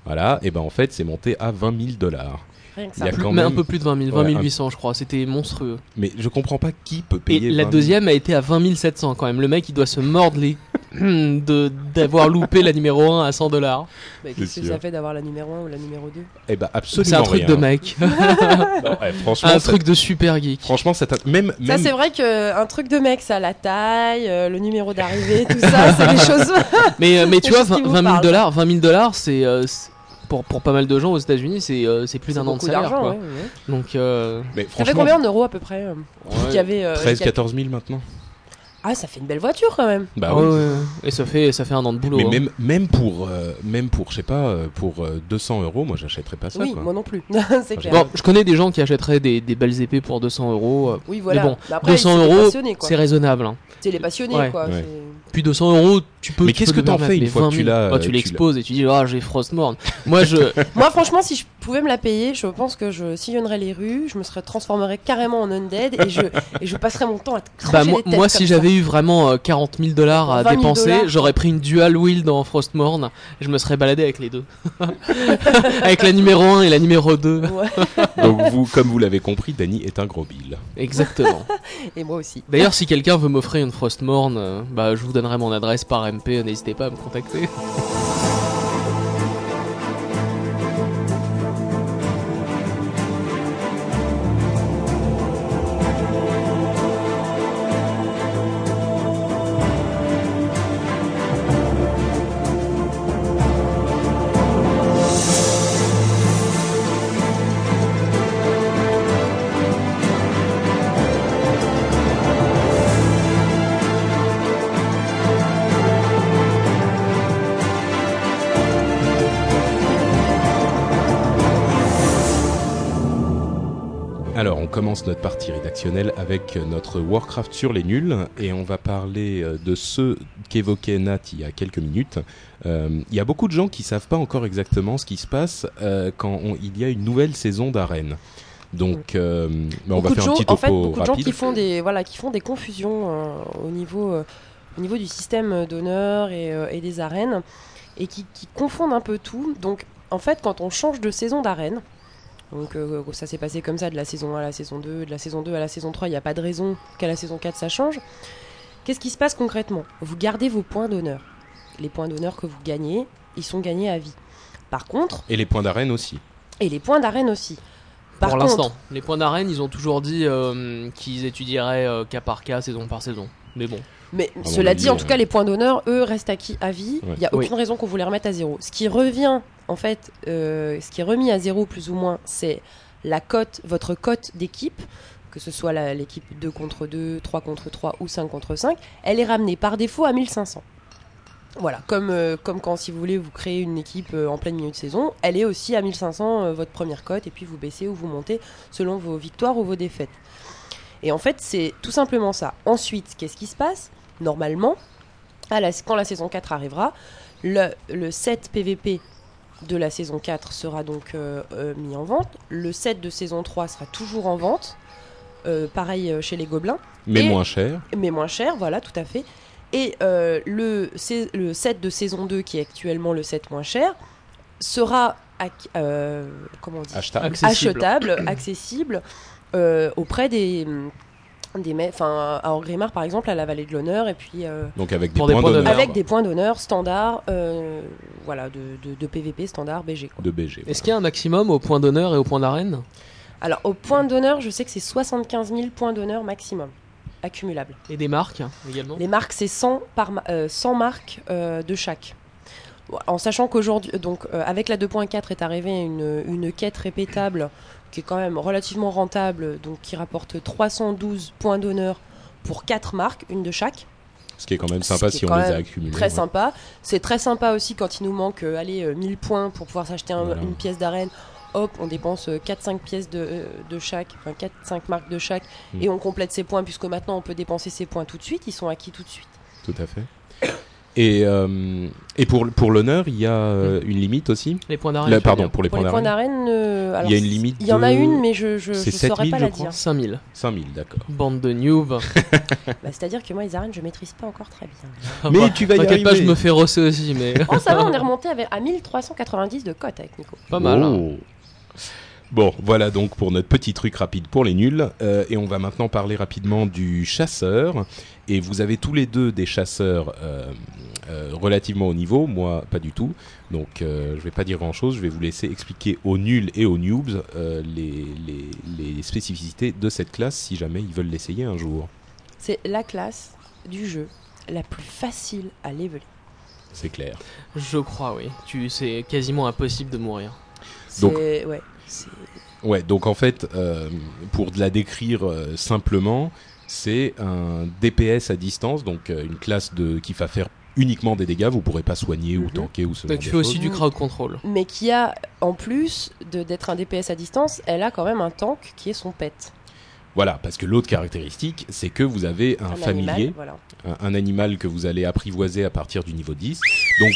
Voilà. Et ben en fait, c'est monté à 20 000 dollars. Rien que Il y a ça. Plus- quand mais un même- peu plus de 20 000, 20 Ouais, un- 800 je crois, c'était monstrueux. Mais je comprends pas qui peut Et payer. la 20 000. deuxième a été à 20 700 quand même. Le mec il doit se mordre les de d'avoir loupé la numéro 1 à 100 dollars. Bah, Qu'est-ce que ça fait d'avoir la numéro 1 ou la numéro 2 Eh ben absolument C'est un truc rien. de mec, Non, ouais, franchement, un ça- truc de super geek. Franchement, ça t'a- même, Ça, même c'est vrai qu'un truc de mec, ça, la taille, euh, le numéro d'arrivée, tout ça, c'est des choses. Mais euh, mais tu vois choses qui 20 vous 000 parlent. dollars, 20 000 dollars c'est euh, c'est- pour pour pas mal de gens aux États-Unis c'est euh, c'est plus d'un an de salaire quoi. ouais, ouais. Donc euh, mais Ça fait franchement, combien en euros à peu près euh, qu'il y avait, euh, 13, quel- 14 000 maintenant. Ah, ça fait une belle voiture quand même. Bah ouais, oui. ouais, ouais. et ça fait ça fait un an de boulot. Mais hein. même, même pour, euh, même pour, je sais pas, euh, pour euh, 200 euros, moi j'achèterais pas ça. oui, quoi. moi non plus. c'est clair. Bon, je connais des gens qui achèteraient des, des belles épées pour 200 euros. euh, oui, voilà. mais bon, Mais après, 200 c'est des euros. C'est raisonnable. hein. C'est les passionnés, Ouais. quoi. Ouais. Puis 200 euros, tu peux. Mais qu'est-ce que te t'en fais une fois que 20 tu 000, l'as, bah, euh, Tu l'exposes et tu dis, ah, j'ai Frostmourne. Moi, je. Moi, franchement, si je pouvais me la payer, je pense que je sillonnerais les rues, je me serais transformerais carrément en undead et je, et je passerais mon temps à te Bah, moi, les têtes moi comme si ça. J'avais eu vraiment euh, 40 000 dollars à 20 000 dépenser, j'aurais pris une dual wheel dans Frostmourne. Et je me serais baladé avec les deux. avec la numéro 1 et la numéro 2. Ouais, Donc vous, comme vous l'avez compris, Danny est un gros bill. Exactement. et moi aussi. D'ailleurs, si quelqu'un veut m'offrir une Frostmourne, euh, bah, je vous donnerai mon adresse par MP. N'hésitez pas à me contacter. Commence notre partie rédactionnelle avec notre Warcraft sur les nuls et on va parler euh, de ce qu'évoquait Nat il y a quelques minutes. Euh, Il y a beaucoup de gens qui savent pas encore exactement ce qui se passe euh, quand on- il y a une nouvelle saison d'arène. Donc, euh, ben, on va faire un petit en fait, topo beaucoup de gens qui font des, voilà, qui font des confusions au niveau, au niveau du système d'honneur et, et des arènes et qui, qui confondent un peu tout. Donc, en fait, quand on change de saison d'arène, donc euh, ça s'est passé comme ça de la saison 1 à la saison 2, de la saison 2 à la saison 3, il n'y a pas de raison qu'à la saison 4 ça change. Qu'est-ce qui se passe concrètement? Vous gardez vos points d'honneur. Les points d'honneur que vous gagnez, ils sont gagnés à vie. Par contre, Et les points d'arène aussi. et les points d'arène aussi. Par Pour contre, l'instant. Les points d'arène, ils ont toujours dit euh, qu'ils étudieraient euh, cas par cas, saison par saison. Mais bon. Mais cela dit, en tout euh, cas, les points d'honneur, eux, restent acquis à vie. Il Ouais. n'y a Oui. aucune raison qu'on vous les remette à zéro. Ce qui revient, en fait, euh, ce qui est remis à zéro plus ou moins, c'est la cote, votre cote d'équipe, que ce soit l'équipe 2 contre 2, 3 contre 3 ou 5 contre 5, elle est ramenée par défaut à 1500. Voilà, comme, euh, comme quand si vous voulez vous créer une équipe euh, en pleine milieu de saison, elle est aussi à 1500 euh, votre première cote et puis vous baissez ou vous montez selon vos victoires ou vos défaites. Et en fait, c'est tout simplement ça. Ensuite, qu'est-ce qui se passe? Normalement, quand la saison 4 arrivera, le, le set PVP de la saison 4 sera donc euh, euh, mis en vente. Le set de saison 3 sera toujours en vente. Euh, pareil chez les gobelins Mais Et- moins cher. mais moins cher, voilà, tout à fait. Et euh, le, set de saison 2, qui est actuellement le set moins cher, sera ac- euh, comment on dit? Achetable. Accessible. achetable, accessible euh, auprès des des enfin à Orgrimmar par exemple à la Vallée de l'Honneur et puis euh, Donc avec des points points d'honneur avec des points d'honneur standard euh, voilà de, de, de PVP standard BG quoi. de BG. Est-ce qu'il y a un maximum au point d'honneur et au point d'arène? Alors au point d'honneur je sais que c'est 75 000 points d'honneur maximum accumulables Et des marques également? Les marques, c'est 100, par euh, 100 marques euh, de chaque. En sachant qu'aujourd'hui, donc euh, avec la 2.4 est arrivée une, une quête répétable qui est quand même relativement rentable, donc qui rapporte 312 points d'honneur pour 4 marques, une de chaque. Ce qui est quand même sympa si on les a accumulés. Très ouais. sympa. C'est très sympa aussi quand il nous manque euh, allez, euh, 1000 points pour pouvoir s'acheter un- Voilà. une pièce d'arène. Hop, on dépense 4-5 pièces de, euh, de chaque, enfin 4-5 marques de chaque, Mm. et on complète ses points, puisque maintenant on peut dépenser ses points tout de suite, ils sont acquis tout de suite. Tout à fait. Et, euh, et pour, pour l'honneur, il y a euh, une limite aussi Les points d'arène Là, Pardon, pour les Pour points les points d'arène euh, alors, Il y a une limite Il y en a une, mais je je saurais 7000, pas je la crois. dire. 5000. 5000, d'accord. Bande de noobs. Bah, C'est-à-dire que moi, les arènes, je maîtrise pas encore très bien. Mais tu vas y T'inquiète pas, arriver. je me fais rosser aussi, mais Oh, ça va, on est remonté à 1390 de cote avec Nico. pas mal. hein. Bon, voilà donc pour notre petit truc rapide pour les nuls. Euh, et on va maintenant parler rapidement du chasseur. Et vous avez tous les deux des chasseurs euh, euh, relativement haut niveau, moi pas du tout. Donc euh, je vais pas dire grand chose, je vais vous laisser expliquer aux nuls et aux noobs euh, les, les, les spécificités de cette classe si jamais ils veulent l'essayer un jour. C'est la classe du jeu la plus facile à leveler. C'est clair. Je crois, oui. Tu, c'est quasiment impossible de mourir. Donc- ouais, c'est- Ouais, donc en fait, euh, pour la décrire euh, simplement, c'est un DPS à distance, donc euh, une classe de, qui va faire uniquement des dégâts, vous pourrez pas soigner ou Mhm. tanker ou ce genre tu de fais aussi du crowd control. Mais qui a, en plus de- d'être un DPS à distance, elle a quand même un tank qui est son pet. Voilà, parce que l'autre caractéristique, c'est que vous avez un, Un familier, animal, voilà. un, un animal que vous allez apprivoiser à partir du niveau 10. Donc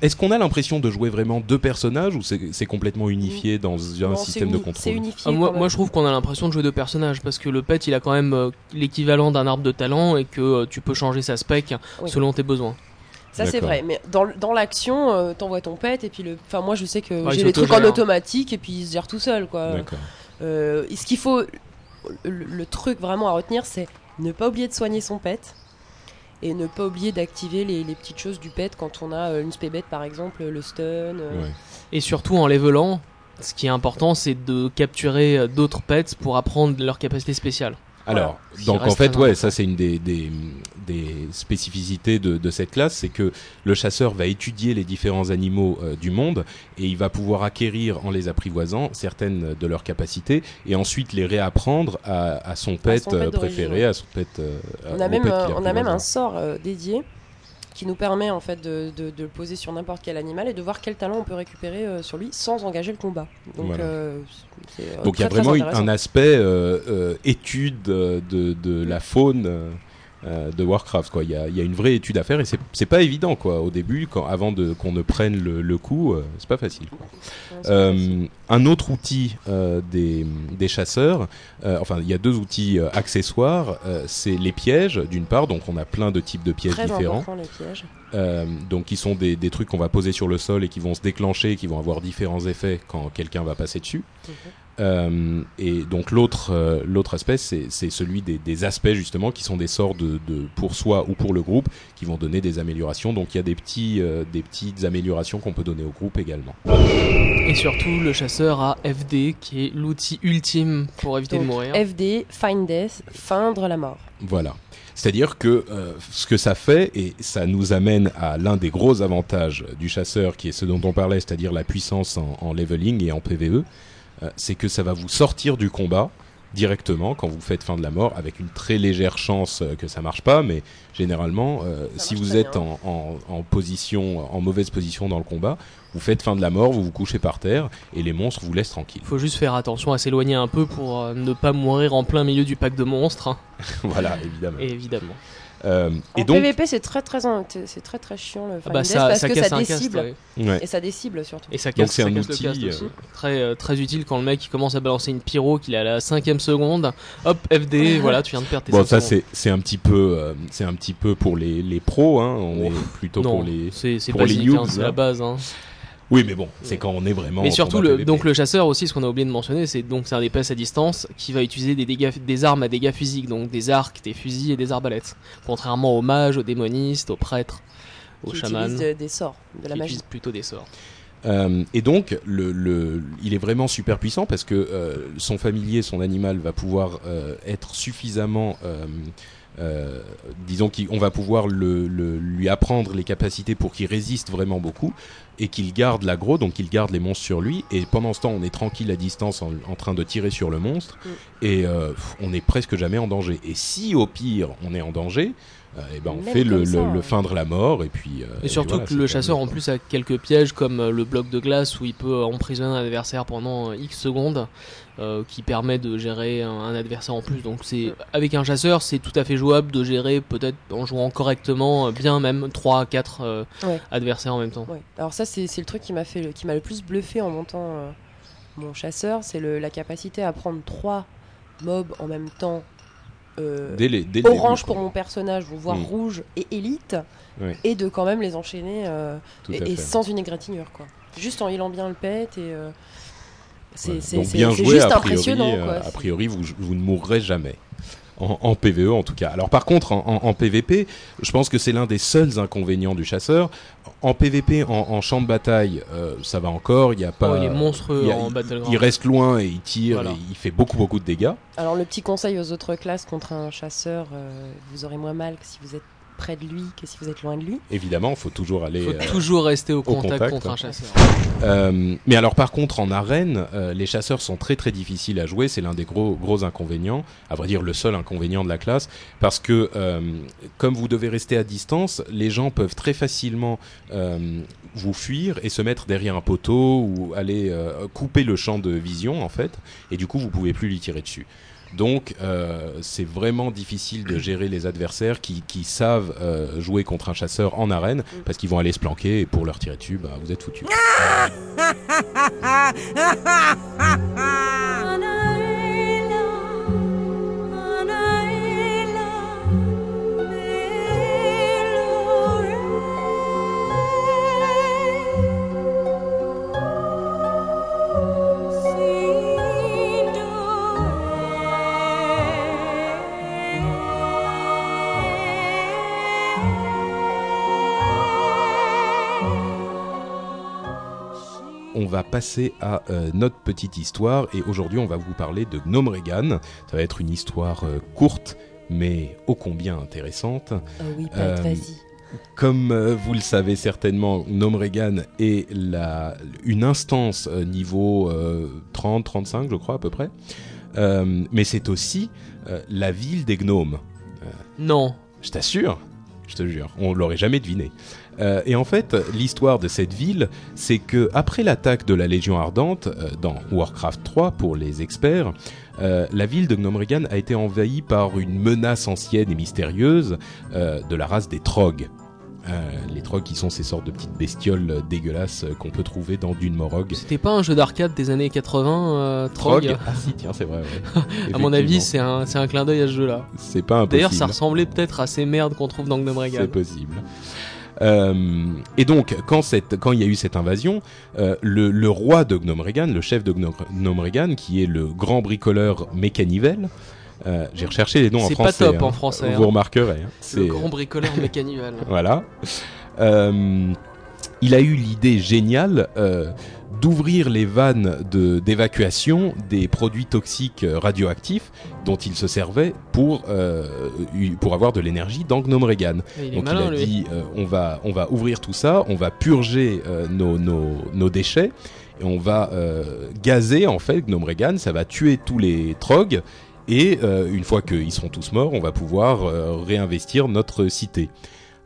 est-ce qu'on a l'impression de jouer vraiment deux personnages ou c'est complètement unifié dans un Non, système de contrôle unifié. Ah, moi, moi, je trouve qu'on a l'impression de jouer deux personnages parce que le pet il a quand même euh, l'équivalent d'un arbre de talent et que euh, tu peux changer sa spec Oui. selon tes besoins. Ça c'est vrai, mais dans, dans l'action, euh, t'envoies ton pet et puis le. Enfin moi je sais que Ouais, j'ai les trucs en s'autogère. automatique et puis il se gère tout seul quoi. D'accord. Euh, ce qu'il faut, le, truc vraiment à retenir, c'est ne pas oublier de soigner son pet et ne pas oublier d'activer les, petites choses du pet quand on a euh, une spébette par exemple, le stun. euh. Et surtout en levelant, ce qui est important c'est de capturer euh, d'autres pets pour apprendre leurs capacités spéciales. Alors, donc en fait, ouais, ça c'est une des, des, des spécificités de, de cette classe, c'est que le chasseur va étudier les différents animaux euh, du monde et il va pouvoir acquérir en les apprivoisant certaines de leurs capacités et ensuite les réapprendre à, à son pet, son pet euh, préféré, à son pet. euh, On a, même, pet on a même un sort euh, dédié qui nous permet en fait de, de- de le poser sur n'importe quel animal et de voir quel talent on peut récupérer euh, sur lui sans engager le combat. Donc Voilà. euh, euh, il y a vraiment un aspect étude de, de la faune. Euh, de Warcraft quoi il y a, il y a une vraie étude à faire et c'est pas évident quoi au début quand avant de qu'on ne prenne le, le coup euh, c'est pas facile Euh, un autre outil euh, des, des chasseurs, enfin il y a deux outils accessoires, c'est les pièges d'une part, donc on a plein de types de pièges Très différents, important les pièges. donc qui sont des, des trucs qu'on va poser sur le sol et qui vont se déclencher, qui vont avoir différents effets quand quelqu'un va passer dessus. Mhm. Euh, et donc l'autre euh, l'autre aspect c'est c'est celui des, des aspects justement qui sont des sorts de, de pour soi ou pour le groupe qui vont donner des améliorations donc il y a des petits euh, des petites améliorations qu'on peut donner au groupe également Et surtout le chasseur a FD qui est l'outil ultime pour éviter de mourir. FD, Find Death, feindre la mort. Voilà. C'est-à-dire que euh, ce que ça fait, et ça nous amène à l'un des gros avantages du chasseur, qui est ce dont on parlait, c'est-à-dire la puissance en, en leveling et en PVE, c'est que ça va vous sortir du combat directement quand vous faites fin de la mort, avec une très légère chance euh, que ça marche pas, mais généralement, euh, si vous êtes en, en, en position, en mauvaise position dans le combat, vous faites fin de la mort, vous vous couchez par terre et les monstres vous laissent tranquille. Il faut juste faire attention à s'éloigner un peu pour euh, ne pas mourir en plein milieu du pack de monstres, hein, voilà, évidemment. et évidemment. Euh, En et donc, PVP, c'est très très c'est très très chiant le Ah bah ça, parce ça que casse ça décible ouais. ouais. et ça décible surtout. Et ça Donc casse, c'est ça un outil, cast euh, aussi. Très, euh, très utile quand le mec il commence à balancer une pyro, qu'il est à la cinquième seconde. Hop, FD, voilà, tu viens de perdre tes Bon, ça c'est c'est un petit peu c'est c'est un petit peu pour les les pros, hein. On Oh, est plutôt non, pour les. c'est c'est pour les hein, noobs, c'est là. la base. Hein. Oui, mais bon, c'est quand on est vraiment. Mais surtout, le, PVP. donc le chasseur aussi, ce qu'on a oublié de mentionner, c'est donc c'est un DPS à distance qui va utiliser des dégâts, des armes à dégâts physiques, donc des arcs, des fusils et des arbalètes. Contrairement aux mages, aux démonistes, aux prêtres, aux Qui chamans, utilise de- des sorts, de la qui magie. plutôt des sorts. Euh, et donc, le, le, il est vraiment super puissant parce que euh, son familier, son animal, va pouvoir euh, être suffisamment. Euh, disons qu'on va pouvoir le, le- lui apprendre les capacités pour qu'il résiste vraiment beaucoup et qu'il garde l'aggro, donc qu'il garde les monstres sur lui. Et pendant ce temps, on est tranquille à distance en, en train de tirer sur le monstre Mm. et euh, on n'est presque jamais en danger. Et si au pire on est en danger, euh, eh ben on Même fait le, ça, le, le ouais. feindre la mort et puis. euh, Et surtout voilà, que le chasseur en plus a quelques pièges comme euh, le bloc de glace où il peut emprisonner un adversaire pendant X secondes euh, qui permet de gérer un, un adversaire en plus. Donc c'est avec un chasseur c'est tout à fait jouable de gérer peut-être en jouant correctement euh, bien même 3 à 4 Ouais. adversaires en même temps. Ouais. Alors ça c'est c'est le truc qui m'a fait le- qui m'a le plus bluffé en montant euh, mon chasseur, c'est le- la capacité à prendre trois mobs en même temps. Euh, Dès les- dès le orange début, pour mon personnage, voire Mm. rouge et élite, Ouais. et de quand même les enchaîner euh, et, sans une égratignure quoi. Juste en healant bien le pet et euh, c'est joué, juste a priori, impressionnant euh, quoi. a priori, vous, vous ne mourrez jamais. En, en PVE en tout cas. Alors par contre, en, en- en PVP, je pense que c'est l'un des seuls inconvénients du chasseur. En PVP, en, en champ de bataille, euh, ça va encore. Il y a pas. Oh, il est monstrueux il y a- en il- Battleground. Il reste loin et il tire. Voilà. et il fait beaucoup beaucoup de dégâts. Alors le petit conseil aux autres classes contre un chasseur, euh, vous aurez moins mal que si vous êtes près de lui que si vous êtes loin de lui. Évidemment, il faut toujours aller. Il faut euh, toujours rester au contact, contact, contre hein. un chasseur. Euh, mais alors par contre en arène, euh, les chasseurs sont très très difficiles à jouer. C'est l'un des gros gros inconvénients, à vrai dire le seul inconvénient de la classe, parce que euh, comme vous devez rester à distance, les gens peuvent très facilement euh, vous fuir et se mettre derrière un poteau ou aller euh, couper le champ de vision en fait, et du coup vous pouvez plus lui tirer dessus. Donc euh, c'est vraiment difficile de gérer les adversaires qui, qui savent euh, jouer contre un chasseur en arène parce qu'ils vont aller se planquer et pour leur tirer dessus, bah, vous êtes foutus. va passer à euh, notre petite histoire et aujourd'hui on va vous parler de Gnome Regan. Ça va être une histoire euh, courte mais ô combien intéressante. Oui, Pat, Euh, vas-y. Comme euh, vous le savez certainement, Gnome Regan est la, une instance euh, niveau 30-35 je crois à peu près. Mais c'est aussi la ville des gnomes. Non. Je t'assure, je te jure, on l'aurait jamais deviné. Euh, et en fait, l'histoire de cette ville, c'est que après l'attaque de la Légion Ardente euh, dans Warcraft 3 pour les experts, euh, la ville de Gnomrigan a été envahie par une menace ancienne et mystérieuse de la race des Trogs. Les Trogs qui sont ces sortes de petites bestioles dégueulasses qu'on peut trouver dans Dune Morog. C'était pas un jeu d'arcade des années 80, euh, Trog Ah si, tiens, c'est vrai. ouais. À mon avis, c'est un, c'est un clin d'œil à ce jeu-là. c'est pas impossible. D'ailleurs, ça ressemblait peut-être à ces merdes qu'on trouve dans Gnome Regan. C'est possible. Euh, et donc, quand, cette, quand il y a eu cette invasion, euh, le, le roi de Gnome Regan, le chef de Gnome, Gnome Regan, qui est le grand bricoleur Mécanivel, euh, j'ai recherché les noms en C'est pas français. top hein. en français, Vous hein. remarquerez. hein. Le C'est grand bricoleur mécanival. voilà. Euh, il a eu l'idée géniale euh, d'ouvrir les vannes de- d'évacuation des produits toxiques euh, radioactifs dont il se servait pour, euh, pour avoir de l'énergie dans Gnome Regan. Il Donc malin, il a lui. dit euh, on va on va ouvrir tout ça, on va purger euh, nos, nos, nos déchets et on va gazer en fait Gnome Regan, ça va tuer tous les trogs Et une fois qu'ils seront tous morts, on va pouvoir réinvestir notre cité.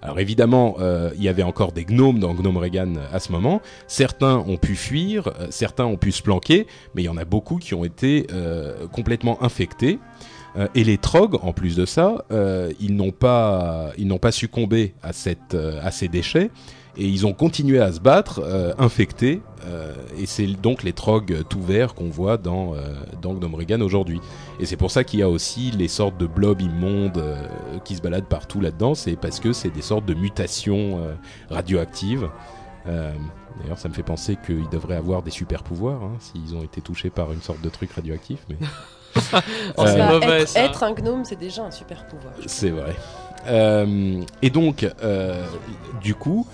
Alors évidemment, euh, il y avait encore des gnomes dans Gnome Regan à ce moment. Certains ont pu fuir, euh, certains ont pu se planquer, mais il y en a beaucoup qui ont été euh, complètement infectés. Euh, et les trogs, en plus de ça, euh, ils n'ont pas, succombé euh, à ces déchets, et ils ont continué à se battre, euh, infectés. euh, et c'est donc les trogs tout verts qu'on voit dans, euh, dans Gnome Regan aujourd'hui. Et c'est pour ça qu'il y a aussi les sortes de blobs immondes euh, qui se baladent partout là-dedans. C'est parce que c'est des sortes de mutations euh, radioactives. Euh, D'ailleurs, ça me fait penser qu'ils devraient avoir des super pouvoirs hein, s'ils ont été touchés par une sorte de truc radioactif. Mais Oh, c'est mauvais, être, ça. être un gnome, c'est déjà un super pouvoir. c'est vrai. Euh, et donc, euh, du coup,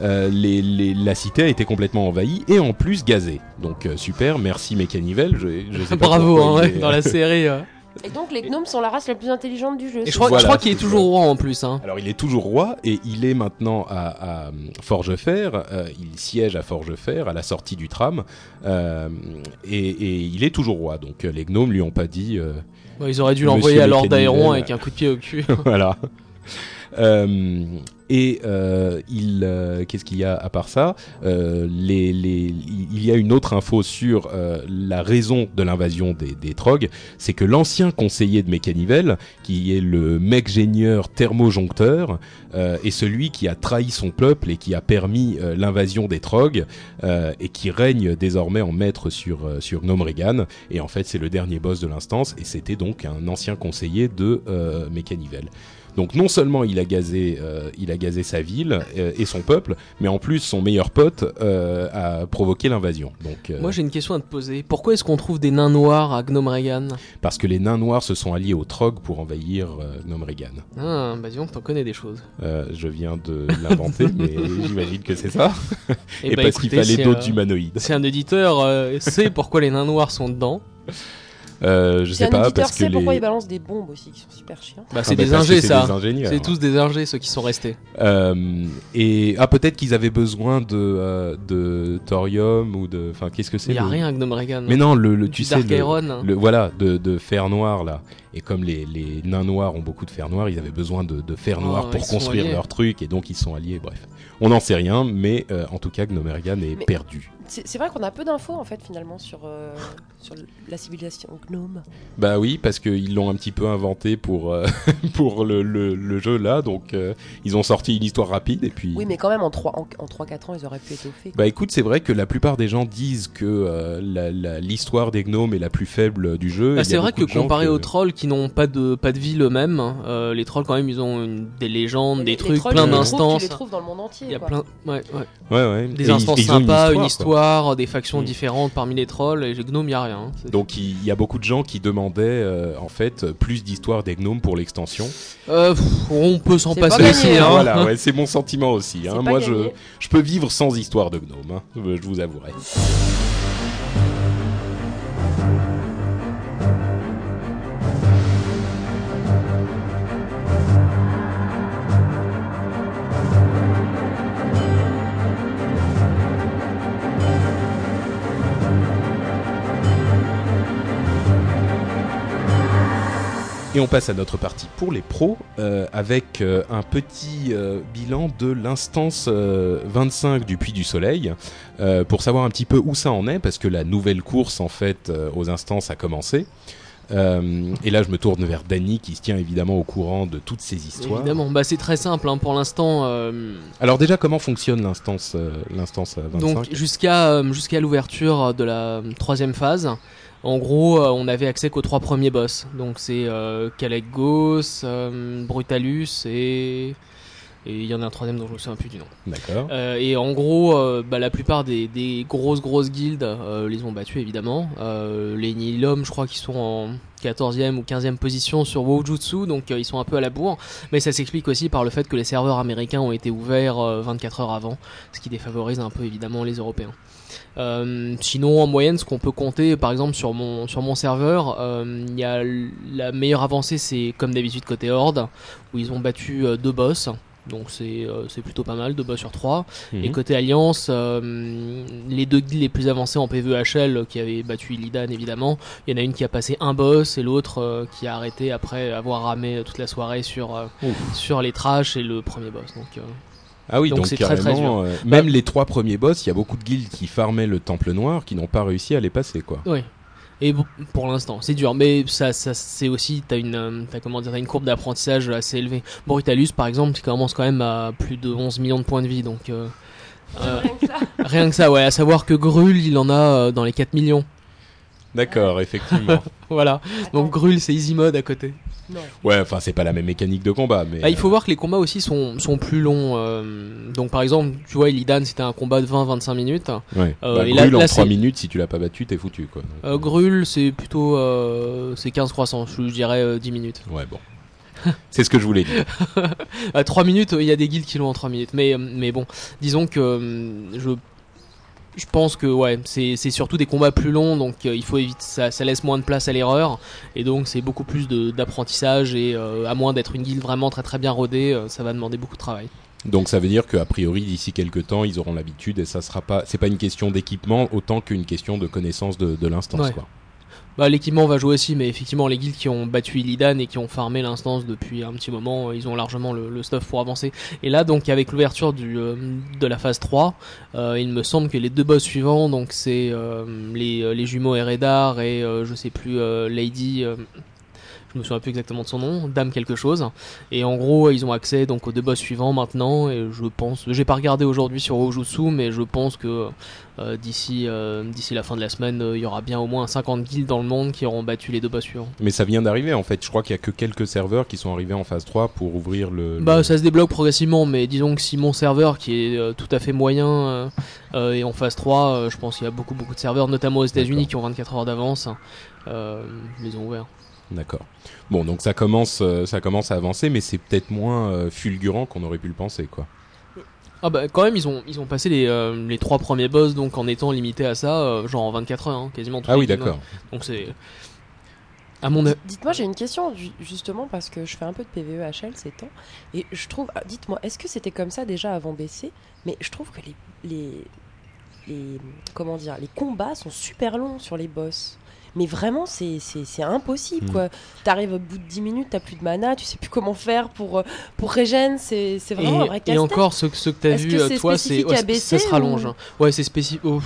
euh, les- les- la cité a été complètement envahie et en plus gazée. Donc euh, super, merci Mécanivel. Je, je sais pas Bravo, hein, ouais, dans la série. euh. Et donc les gnomes sont la race la plus intelligente du jeu. Et je c'est crois, je qu'il est toujours roi en plus. Hein. Alors il est toujours roi et il est maintenant à, à Forgefer. euh, il siège à Forgefer à la sortie du tram euh, et, et il est toujours roi. Donc les gnomes lui ont pas dit euh, Ouais, ils auraient dû l'envoyer à Lord. Aéron avec un coup de pied au cul. voilà. Euh, et euh, il, euh, qu'est-ce qu'il y a à part ça? Il y a une autre info sur la raison de l'invasion des, des c'est que l'ancien conseiller de Mécanivel, qui est le mec génieur thermojoncteur, est celui qui a trahi son peuple et qui a permis l'invasion des Trogs et qui règne désormais en maître sur sur Gnome Regan. Et en fait, c'est le dernier boss de l'instance et c'était donc un ancien conseiller de euh. Donc non seulement il a gazé, euh, il a gazé sa ville euh, et son peuple, mais en plus son meilleur pote euh, a provoqué l'invasion. Donc Moi j'ai une question à te poser. Pourquoi est-ce qu'on trouve des nains noirs à Gnome Regan? Parce que les nains noirs se sont alliés aux Trog pour envahir Gnome Regan. Ah, bah disons que t'en connais des choses. Je viens de l'inventer, mais j'imagine que c'est ça. Eh Et, bah, parce qu'il fallait c'est, d'autres humanoïdes. Si un éditeur sait pourquoi les nains noirs sont dedans, Euh, je sais pas parce que sait pourquoi les. ils balancent des bombes aussi qui sont super chiants. bah, Ah, c'est bah, des que ingés c'est ça. des ingénieurs. C'est tous des ingés ceux qui sont restés. Euh, et ah peut-être qu'ils avaient besoin de euh, de thorium ou de. Enfin qu'est-ce que c'est Il y a le- rien à Gnome Regan. Mais non, le, le tu sais le, Iron. le- voilà de, de fer noir là. Et comme les, les nains noirs ont beaucoup de fer noir, ils avaient besoin de, de fer Oh, noir pour ils sont construire leur truc et donc ils sont alliés. Bref, on n'en sait rien, mais euh, en tout cas Gnomergan est Mais- perdu. C'est vrai qu'on a peu d'infos en fait finalement sur, euh, sur la civilisation gnome. Bah oui, parce qu'ils l'ont un petit peu inventé pour euh, pour le, le, le jeu là, donc euh, ils ont sorti une histoire rapide et puis. Oui mais quand même en 3 en, en 3-4 ans ils auraient pu étoffer. Bah écoute, c'est vrai que la plupart des gens disent que euh, la- la- l'histoire des gnomes est la plus faible du jeu. Bah, c'est vrai que comparé que- aux trolls qui n'ont pas de pas de ville eux-mêmes, euh, les trolls quand même ils ont une- des légendes, Les- des les trucs, trolls, plein d'instances. Tu les trouves dans le monde entier. Il y a quoi. plein, ouais, ouais. Ouais, ouais. des Et instances ils sympas, une histoire, des factions Mm. différentes parmi les trolls. Et les gnomes, y a rien. hein. Donc il y a beaucoup de gens qui demandaient euh, en fait plus d'histoire des gnomes pour l'extension. Euh, on peut s'en pas passer aussi. hein. Hein. Voilà, ouais, c'est mon sentiment aussi. Hein. Moi, je, je peux vivre sans histoire de gnome, hein, euh, je vous avouerai. Et on passe à notre partie pour les pros euh, avec euh, un petit euh, bilan de l'instance euh, 25 du Puy du Soleil pour savoir un petit peu où ça en est parce que la nouvelle course en fait aux instances a commencé. Euh, et là je me tourne vers Danny qui se tient évidemment au courant de toutes ces histoires. Évidemment, bah, c'est très simple hein, pour l'instant. euh, Alors déjà comment fonctionne l'instance euh, l'instance euh, 25 donc jusqu'à jusqu'à l'ouverture de la troisième phase, en gros, euh, on avait accès qu'aux trois premiers boss. Donc c'est euh, Kalagos, euh, Brutalus et et il y en a un troisième dont je me souviens plus du nom. D'accord. Euh, et en gros, euh, bah, la plupart des, des grosses grosses guildes euh, les ont battus évidemment. Les Nihilum, je crois qu'ils sont en 14e ou 15e position sur Wojutsu, donc ils sont un peu à la bourre. Mais ça s'explique aussi par le fait que les serveurs américains ont été ouverts euh, 24 heures avant, ce qui défavorise un peu évidemment les Européens. Euh, sinon, en moyenne, ce qu'on peut compter, par exemple sur mon sur mon serveur, euh, y a la meilleure avancée, c'est comme d'habitude côté Horde, où ils ont battu euh, deux boss. Donc c'est euh, c'est plutôt pas mal, 2 boss sur 3. Mhm. Et côté Alliance, euh, les deux guildes les plus avancées en PvHL euh, qui avaient battu Illidan évidemment, il y en a une qui a passé un boss et l'autre euh, qui a arrêté après avoir ramé toute la soirée sur, sur les trash et le premier boss. Donc, Ah oui, Donc donc, c'est très, très carrément, euh, même les trois premiers boss, il y a beaucoup de guildes qui farmaient le Temple Noir qui n'ont pas réussi à les passer, quoi. Oui. Et pour l'instant, c'est dur, mais ça, ça c'est aussi, t'as une, euh, t'as comment dire, une courbe d'apprentissage assez élevée. Brutalus, par exemple, qui commence quand même à plus de 11 millions de points de vie, donc euh, euh, Rien que ça. rien que ça, ouais. À savoir que Grul, il en a euh, dans les 4 millions. D'accord, effectivement. Voilà. Attends, Donc Grul, c'est easy mode à côté. non. ouais, enfin, c'est pas la même mécanique de combat, mais. Ah, il faut voir que les combats aussi sont, sont plus longs. euh, donc par exemple, tu vois, Illidan, c'était un combat de 20-25 minutes. euh, ouais. euh, Bah, et là- Grul, là, en 3 c'est- minutes, si tu l'as pas battu, t'es foutu, quoi. Euh, Grul, c'est plutôt, euh, c'est 15 croissants, je dirais euh, 10 minutes. Ouais, bon. c'est ce que je voulais dire. À 3 minutes, il y a des guildes qui l'ont en 3 minutes. Mais, euh, mais bon, disons que euh, je, je pense que ouais, c'est surtout des combats plus longs, donc euh, il faut éviter, ça, ça laisse moins de place à l'erreur. Et donc c'est beaucoup plus d'apprentissage. Et euh, à moins d'être une guilde vraiment très très bien rodée, euh, ça va demander beaucoup de travail. Donc ça veut dire qu'a priori d'ici quelques temps ils auront l'habitude et ça sera pas c'est pas une question d'équipement autant qu'une question de connaissance de, de l'instance Ouais. quoi. Bah, l'équipement va jouer aussi, mais effectivement, les guildes qui ont battu Illidan et qui ont farmé l'instance depuis un petit moment, euh, ils ont largement le, stuff pour avancer. Et là, donc, avec l'ouverture euh, de la phase 3, euh, il me semble que les deux boss suivants, donc c'est les, les jumeaux Eredar et je sais plus, Lady. Je me souviens plus exactement de son nom, Dame quelque chose. Et en gros, ils ont accès donc aux deux boss suivants maintenant. Et je pense, j'ai pas regardé aujourd'hui sur Ojutsu, mais je pense que euh, d'ici euh, d'ici la fin de la semaine, euh, il y aura bien au moins 50 guildes dans le monde qui auront battu les deux boss suivants. Mais ça vient d'arriver en fait, je crois qu'il y a que quelques serveurs qui sont arrivés en phase 3 pour ouvrir le, le- Bah ça se débloque progressivement, mais disons que si mon serveur qui est tout à fait moyen est en phase 3, euh, je pense qu'il y a beaucoup beaucoup de serveurs, notamment aux États-Unis, qui ont 24 heures d'avance, euh, les ont ouverts. D'accord. Bon, donc ça commence euh, ça commence à avancer mais c'est peut-être moins euh, fulgurant qu'on aurait pu le penser quoi. Ah bah quand même ils ont ils ont passé les euh, les trois premiers boss donc en étant limité à ça, euh, genre en 24 heures, hein, quasiment. tous Ah oui, d'accord. Donc c'est à mon avis. Dites-moi, j'ai une question ju- justement parce que je fais un peu de PVE HL ces temps et je trouve. ah, Dites-moi, est-ce que c'était comme ça déjà avant BC Mais je trouve que les, les, les comment dire, les combats sont super longs sur les boss. Mais vraiment, c'est impossible quoi. T'arrives au bout de 10 minutes, t'as plus de mana, tu sais plus comment faire pour, euh, pour régène, c'est c'est vraiment un vrai Et, et casse-tête. encore ce, que- ce que t'as Est-ce vu que euh, toi c'est ouais, ça- se rallonge. ou- hein. Ouais c'est spécifique. oh,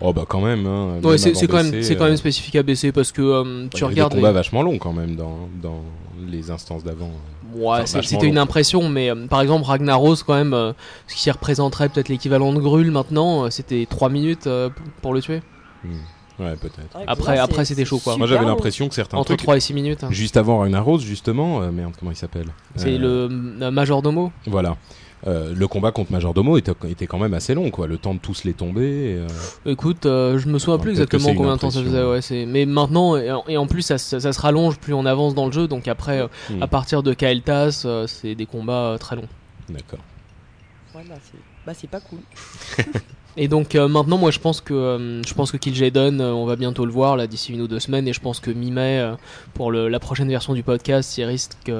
Oh bah quand même hein. Ouais c'est quand même c'est quand euh, même spécifique à BC parce que euh, tu regardes. des les- combats vachement longs quand même dans dans les instances d'avant. Ouais, Enfin, c'est- vachement c'était une long. impression, mais euh, par exemple Ragnaros quand même, euh, ce qui représenterait peut-être l'équivalent de Grul maintenant, euh, c'était 3 minutes euh, pour le tuer. Hmm. Ouais, peut-être. Ouais, Après- après, c'était chaud, quoi. Moi j'avais l'impression que certains Entre trucs 3 et 6 minutes. hein. juste avant Ragnaros justement, euh, merde, comment il s'appelle C'est Euh, le euh, majordomo. Voilà. Euh, le combat contre Majordomo était, était quand même assez long, quoi. Le temps de tous les tomber. et, euh, Écoute, euh, je me souviens plus exactement combien de temps ça faisait. Ouais, c'est. Mais maintenant et en, et en plus ça, se- ça se rallonge plus on avance dans le jeu, donc après euh, Hmm. à partir de Kael'thas, euh, c'est des combats euh, très longs. D'accord. Ouais, bah, c'est bah, c'est pas cool. Et donc euh, maintenant, moi, je pense que euh, je pense que Kil'jaeden, euh, on va bientôt le voir là d'ici une ou deux semaines, et je pense que mi-mai pour le, la prochaine version du podcast, il risque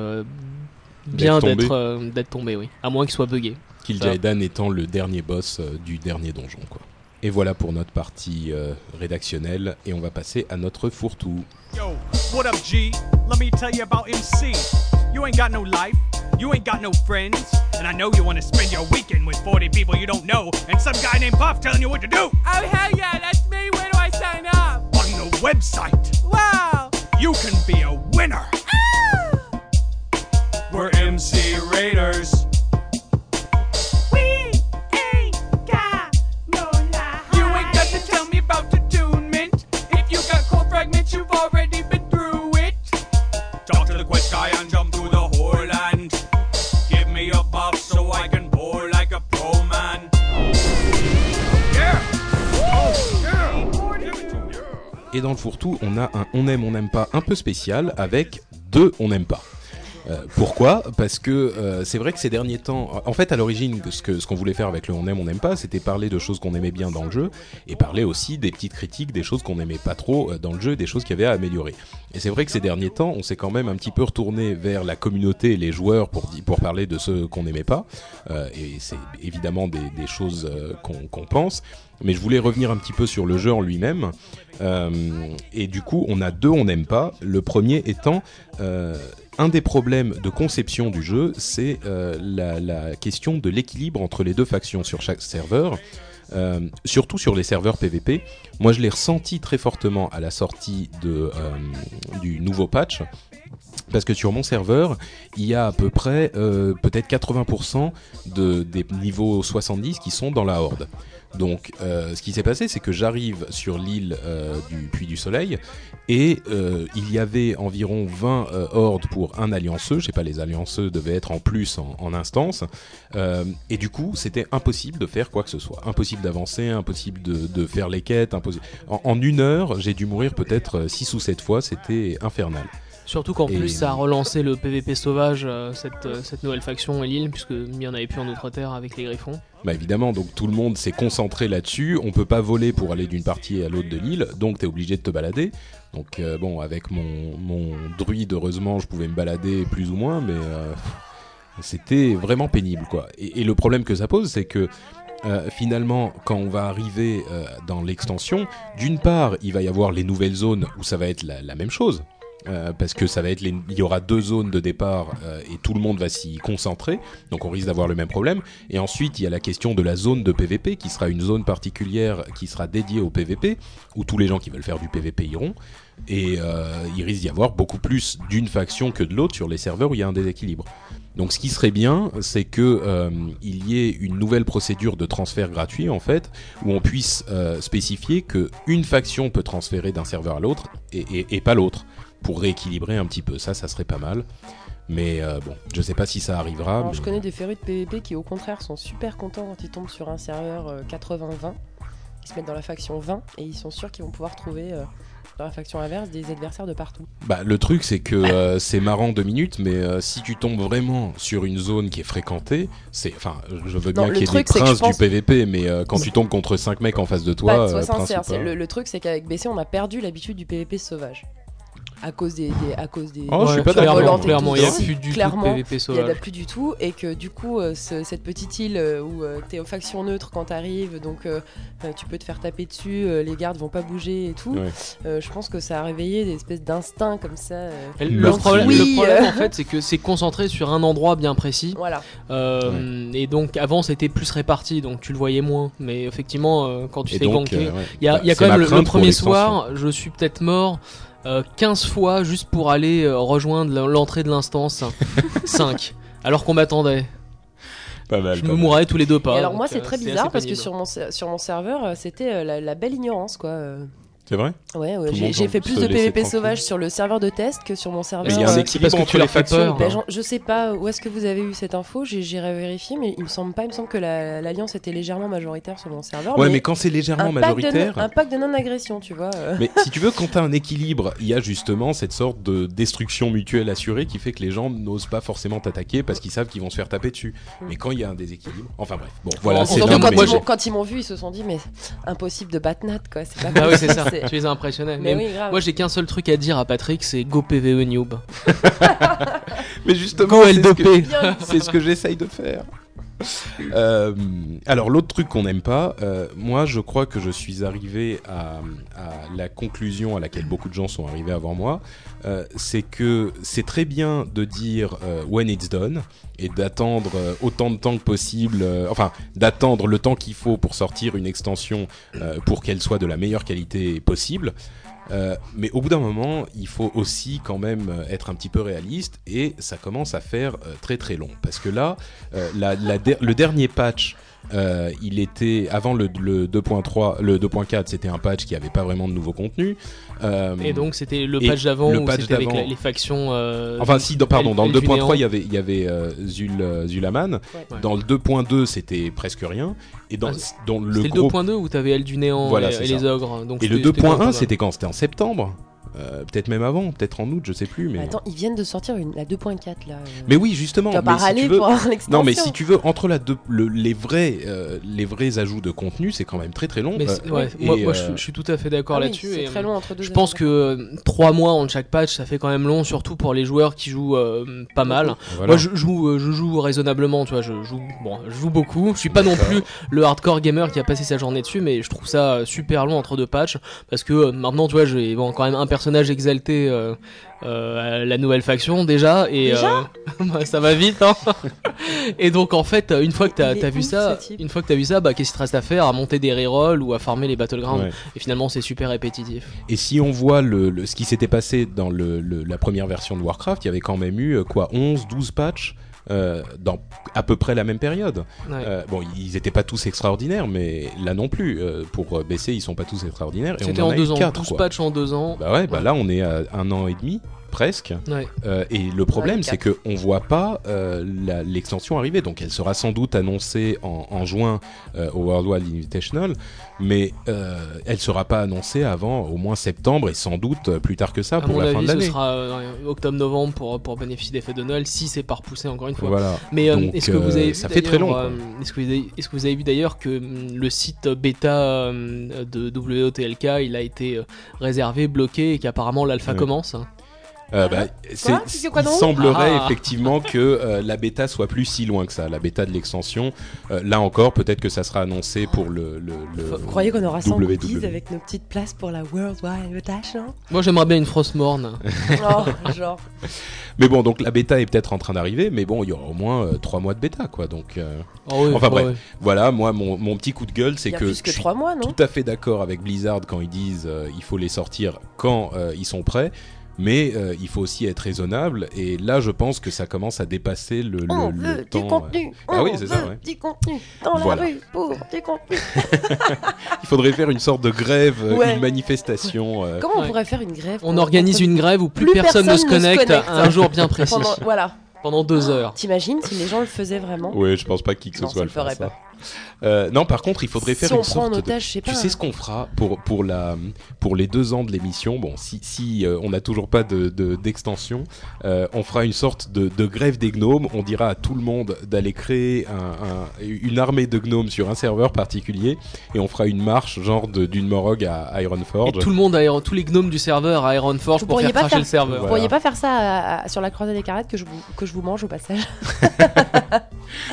bien D'être tombé. d'être tombé, oui, à moins qu'il soit buggé. Kil'jaeden étant le dernier boss du dernier donjon, quoi. Et voilà pour notre partie euh, rédactionnelle, et on va passer à notre fourre-tout. Yo, what up, G? Let me tell you about MC. You ain't got no life, you ain't got no friends, and I know you wanna spend your weekend with 40 people you don't know, and some guy named Puff telling you what to do. Oh, hell yeah, that's me. Where do I sign up? On the website, Wow. you can be a winner. We're MC Raiders. Et dans le fourre-tout, on a un on aime, on n'aime pas un peu spécial, avec deux on n'aime pas. Euh, pourquoi? Parce que euh, c'est vrai que ces derniers temps, en fait, à l'origine, ce que ce qu'on voulait faire avec le on aime, on n'aime pas, c'était parler de choses qu'on aimait bien dans le jeu et parler aussi des petites critiques, des choses qu'on n'aimait pas trop euh, dans le jeu, des choses qu'il y avait à améliorer. Et c'est vrai que ces derniers temps, on s'est quand même un petit peu retourné vers la communauté et les joueurs pour pour parler de ce qu'on n'aimait pas. Euh, et c'est évidemment des, des choses euh, qu'on pense. Mais je voulais revenir un petit peu sur le jeu en lui-même. Euh, et du coup, on a deux on n'aime pas. Le premier étant euh, un des problèmes de conception du jeu, c'est euh, la, question de l'équilibre entre les deux factions sur chaque serveur. Surtout sur les serveurs PVP. Moi, je l'ai ressenti très fortement à la sortie du nouveau patch. Parce que sur mon serveur, il y a à peu près euh, peut-être 80% de, des niveaux 70 qui sont dans la horde. Donc, euh, ce qui s'est passé, c'est que j'arrive sur l'île euh, du Puy du Soleil et il y avait environ 20 euh, hordes pour un allianceux. Je sais pas, les allianceux devaient être en plus en, instance. Et du coup, c'était impossible de faire quoi que ce soit. Impossible d'avancer, impossible de, faire les quêtes. En, en une heure, j'ai dû mourir peut-être 6 ou 7 fois. C'était infernal. Surtout qu'en Et- plus ça a relancé le PVP sauvage, euh, cette, euh, cette nouvelle faction et l'île, puisque il n'y en avait plus en Outre-Terre avec les griffons. Bah évidemment, donc tout le monde s'est concentré là-dessus. On peut pas voler pour aller d'une partie à l'autre de l'île, donc t'es obligé de te balader. Donc euh, bon, avec mon, mon druide, heureusement, je pouvais me balader plus ou moins, mais euh, c'était vraiment pénible, quoi. Et, et le problème que ça pose, c'est que euh, finalement, quand on va arriver euh, dans l'extension, d'une part, il va y avoir les nouvelles zones où ça va être la, la même chose. Euh, parce que ça va être les- il y aura deux zones de départ euh, et tout le monde va s'y concentrer, donc on risque d'avoir le même problème. Et ensuite, il y a la question de la zone de PVP, qui sera une zone particulière qui sera dédiée au PVP, où tous les gens qui veulent faire du PVP iront. Et euh, il risque d'y avoir beaucoup plus d'une faction que de l'autre sur les serveurs où il y a un déséquilibre. Donc ce qui serait bien, c'est que il y ait une nouvelle procédure de transfert gratuit en fait, où on puisse spécifier que une faction peut transférer d'un serveur à l'autre et pas l'autre, pour rééquilibrer un petit peu. Ça, ça serait pas mal. Mais euh, bon, je sais pas si ça arrivera. Alors, mais- je connais des férus de PVP qui, au contraire, sont super contents quand ils tombent sur un serveur euh, 80-20. Ils se mettent dans la faction 20 et ils sont sûrs qu'ils vont pouvoir trouver euh, dans la faction inverse des adversaires de partout. Bah, le truc, c'est que euh, c'est marrant deux minutes, mais si tu tombes vraiment sur une zone qui est fréquentée, c'est. Enfin, je veux bien qu'il y ait des princes pense- du PVP, mais quand tu tombes contre 5 mecs en face de toi. Sois prince sincère, pas. le, le truc c'est qu'avec BC on a perdu l'habitude du PVP sauvage. À cause des, des- à cause des, Oh, je suis pas d'accord. clairement, il n'y a plus du clairement, tout de PVP Il y en a sauvage. plus du tout et que du coup euh, ce- cette petite île euh, où euh, t'es aux factions neutres quand t'arrives donc tu peux te faire taper dessus, euh, les gardes vont pas bouger et tout. Ouais. Euh, je pense que ça a réveillé des espèces d'instincts comme ça. euh. Le problème, Oui, le problème euh. en fait, c'est que c'est concentré sur un endroit bien précis. Voilà. Euh, Et donc avant c'était plus réparti, donc tu le voyais moins. Mais effectivement, euh, quand tu euh, ouais. il y a, Bah, il y a c'est quand même le, premier soir, je suis peut-être mort 15 fois juste pour aller euh, rejoindre l'entrée de l'instance 5. Alors qu'on m'attendait. Pas mal. Je pas me mal. mourrais tous les deux pas. et alors moi c'est euh, très bizarre parce que sur mon, sur mon serveur euh, c'était euh, la, la belle ignorance quoi. C'est vrai? Ouais, j'ai fait plus de PVP sauvage sur le serveur de test que sur mon serveur. Mais il y a un euh, équilibre parce que tu les peur. ou Ben, je sais pas où est-ce que vous avez eu cette info, j'irai vérifier, mais il me semble pas, il me semble que la- l'alliance était légèrement majoritaire sur mon serveur. Ouais, mais quand c'est légèrement un pack, de, majoritaire. non- un pack de non-agression, tu vois. euh. Mais si tu veux, quand t'as un équilibre, il y a justement cette sorte de destruction mutuelle assurée qui fait que les gens n'osent pas forcément t'attaquer parce qu'ils savent qu'ils vont se faire taper dessus. Mm. Mais quand il y a un déséquilibre, enfin bref, bon, voilà, c'est quand, mais quand ils m'ont vu, ils se sont dit, mais impossible de battre Nat, quoi. C'est pas Ah oui, c'est ça. Tu les as impressionnés. Mais Mais oui, grave. moi j'ai qu'un seul truc à dire à Patrick, c'est go PVE noob. Mais justement, Go c'est ce que- L2P. Bien. c'est ce que j'essaye de faire. Euh, alors l'autre truc qu'on n'aime pas, euh, moi je crois que je suis arrivé à, la conclusion à laquelle beaucoup de gens sont arrivés avant moi, euh, c'est que c'est très bien de dire when it's done et d'attendre autant de temps que possible, enfin d'attendre le temps qu'il faut pour sortir une extension pour qu'elle soit de la meilleure qualité possible. Euh, mais au bout d'un moment, il faut aussi quand même euh, être un petit peu réaliste et ça commence à faire euh, très très long. Parce que là, le dernier patch, euh, il était avant le, le 2.3, le 2.4, c'était un patch qui avait pas vraiment de nouveau contenu. Euh, Et donc c'était le patch d'avant où patch c'était avec la- les factions. euh, Enfin, si, dans- pardon, dans le elle du 2.3, néant. il y avait, il y avait Zul, Zulaman. Ouais. Dans le 2.2, c'était presque rien. Et dans, Ah, dans le C'était le gros 2.2 où t'avais Elle du néant Voilà, et, et les ogres. Donc Et le c'était- c'était quand même pas 2.1, mal. c'était quand? C'était en septembre Euh, peut-être même avant, peut-être en août, je sais plus. Mais, Attends, ils viennent de sortir une, la 2.4 là. euh. mais oui, justement. tu vas mais pas si râler tu veux- pour avoir l'extension. Non, mais si tu veux, entre la deux- le- les, vrais, euh, les vrais ajouts de contenu, c'est quand même très très long. Mais Euh, c'est- ouais, et, moi, moi, je, je suis tout à fait d'accord Ah oui, là-dessus. C'est et, très long entre deux. Je pense que trois mois entre chaque patch, ça fait quand même long, surtout pour les joueurs qui jouent euh, pas mal. voilà. Moi, je joue, je joue raisonnablement, tu vois. Je joue, bon, je joue beaucoup. Je suis pas non plus le hardcore gamer qui a passé sa journée dessus, mais je trouve ça super long entre deux patchs parce que euh, maintenant, tu vois, j'ai bon, quand même un personnage exalté. euh, euh, à la nouvelle faction déjà et Déjà euh, bah, ça va vite hein. et donc en fait une fois que t'as t'as vu ça une fois que t'as vu ça bah qu'est-ce qu'il te reste à faire? À monter des rerolls ou à farmer les battlegrounds Ouais. et finalement c'est super répétitif Et si on voit le, le- ce qui s'était passé dans le, le- la première version de Warcraft, il y avait quand même eu quoi 11, 12 patchs? Dans à peu près la même période. Ouais. Euh, bon, ils n'étaient pas tous extraordinaires, mais là non plus. euh, pour euh, baisser, ils sont pas tous extraordinaires. C'était en, en deux eu ans, 4, 12 quoi. patchs en deux ans. Bah ouais, bah Ouais. là on est à un an et demi presque. Ouais. Euh, et le problème, Ouais, c'est que on voit pas euh, la- l'extension arriver. Donc, elle sera sans doute annoncée en, en juin euh, au World Wide Invitational, mais euh, elle sera pas annoncée avant au moins septembre et sans doute plus tard que ça À pour mon la fin de ce l'année. sera euh, octobre-novembre pour, pour bénéficier des fêtes de Noël, si c'est pas repoussé encore une fois. Voilà. Mais euh, Donc, est-ce que vous euh, avez vu ça fait très long, d'ailleurs, euh, Est-ce que, vous avez- est-ce que vous avez vu d'ailleurs que hum, le site bêta euh, de WOTLK il a été euh, réservé, bloqué et qu'apparemment l'alpha Ouais. commence? Euh, bah, c'est- Quoi C'est quoi il semblerait Ah. effectivement que euh, la bêta soit plus si loin que ça, la bêta de l'extension. Euh, là encore, peut-être que ça sera annoncé pour le. le, le- Vous croyez qu'on aura 100 WW. goodies avec nos petites places pour la World Wide Invitation Moi j'aimerais bien une Frostmourne. Oh, genre. Mais bon, donc la bêta est peut-être en train d'arriver, mais bon, il y aura au moins euh, trois mois de bêta, quoi. Donc euh, Ah Enfin, ouais, bref. ouais. voilà, moi, mon, mon petit coup de gueule, c'est que, que je suis 3 mois, non? tout à fait d'accord avec Blizzard quand ils disent euh, il faut les sortir quand euh, ils sont prêts. Mais euh, il faut aussi être raisonnable et là je pense que ça commence à dépasser le, le, On le veut temps. du euh, contenu. Ah on oui, c'est ça, ouais. Du contenu dans Voilà. la rue pour du contenu. Il faudrait faire une sorte de grève, euh, Ouais. une manifestation. euh, Comment on Ouais. pourrait faire une grève On organise une grève où plus, Plus personne, ne se personne ne se connecte, connecte. à un jour bien précis. pendant voilà. Pendant deux heures. T'imagines si les gens le faisaient vraiment Ouais, je pense pas qui que ce Non, soit ça le ferait peur. Euh, non, par contre, il faudrait faire Si on une prend en sorte de otage, je sais pas. Tu sais ce qu'on fera pour, pour, la, pour les deux ans de l'émission? Bon, si, si euh, on n'a toujours pas de, de- d'extension, euh, on fera une sorte de, de grève des gnomes. On dira à tout le monde d'aller créer un- un- une armée de gnomes sur un serveur particulier et on fera une marche genre de- d'une Morog à Et Ironforge. tout le monde, à tous les gnomes du serveur à Ironforge Vous pour faire pas cracher faire- le serveur. Vous Voilà. pourriez pas faire ça à- à- sur la croisade des carettes que je vous, que je vous mange au passage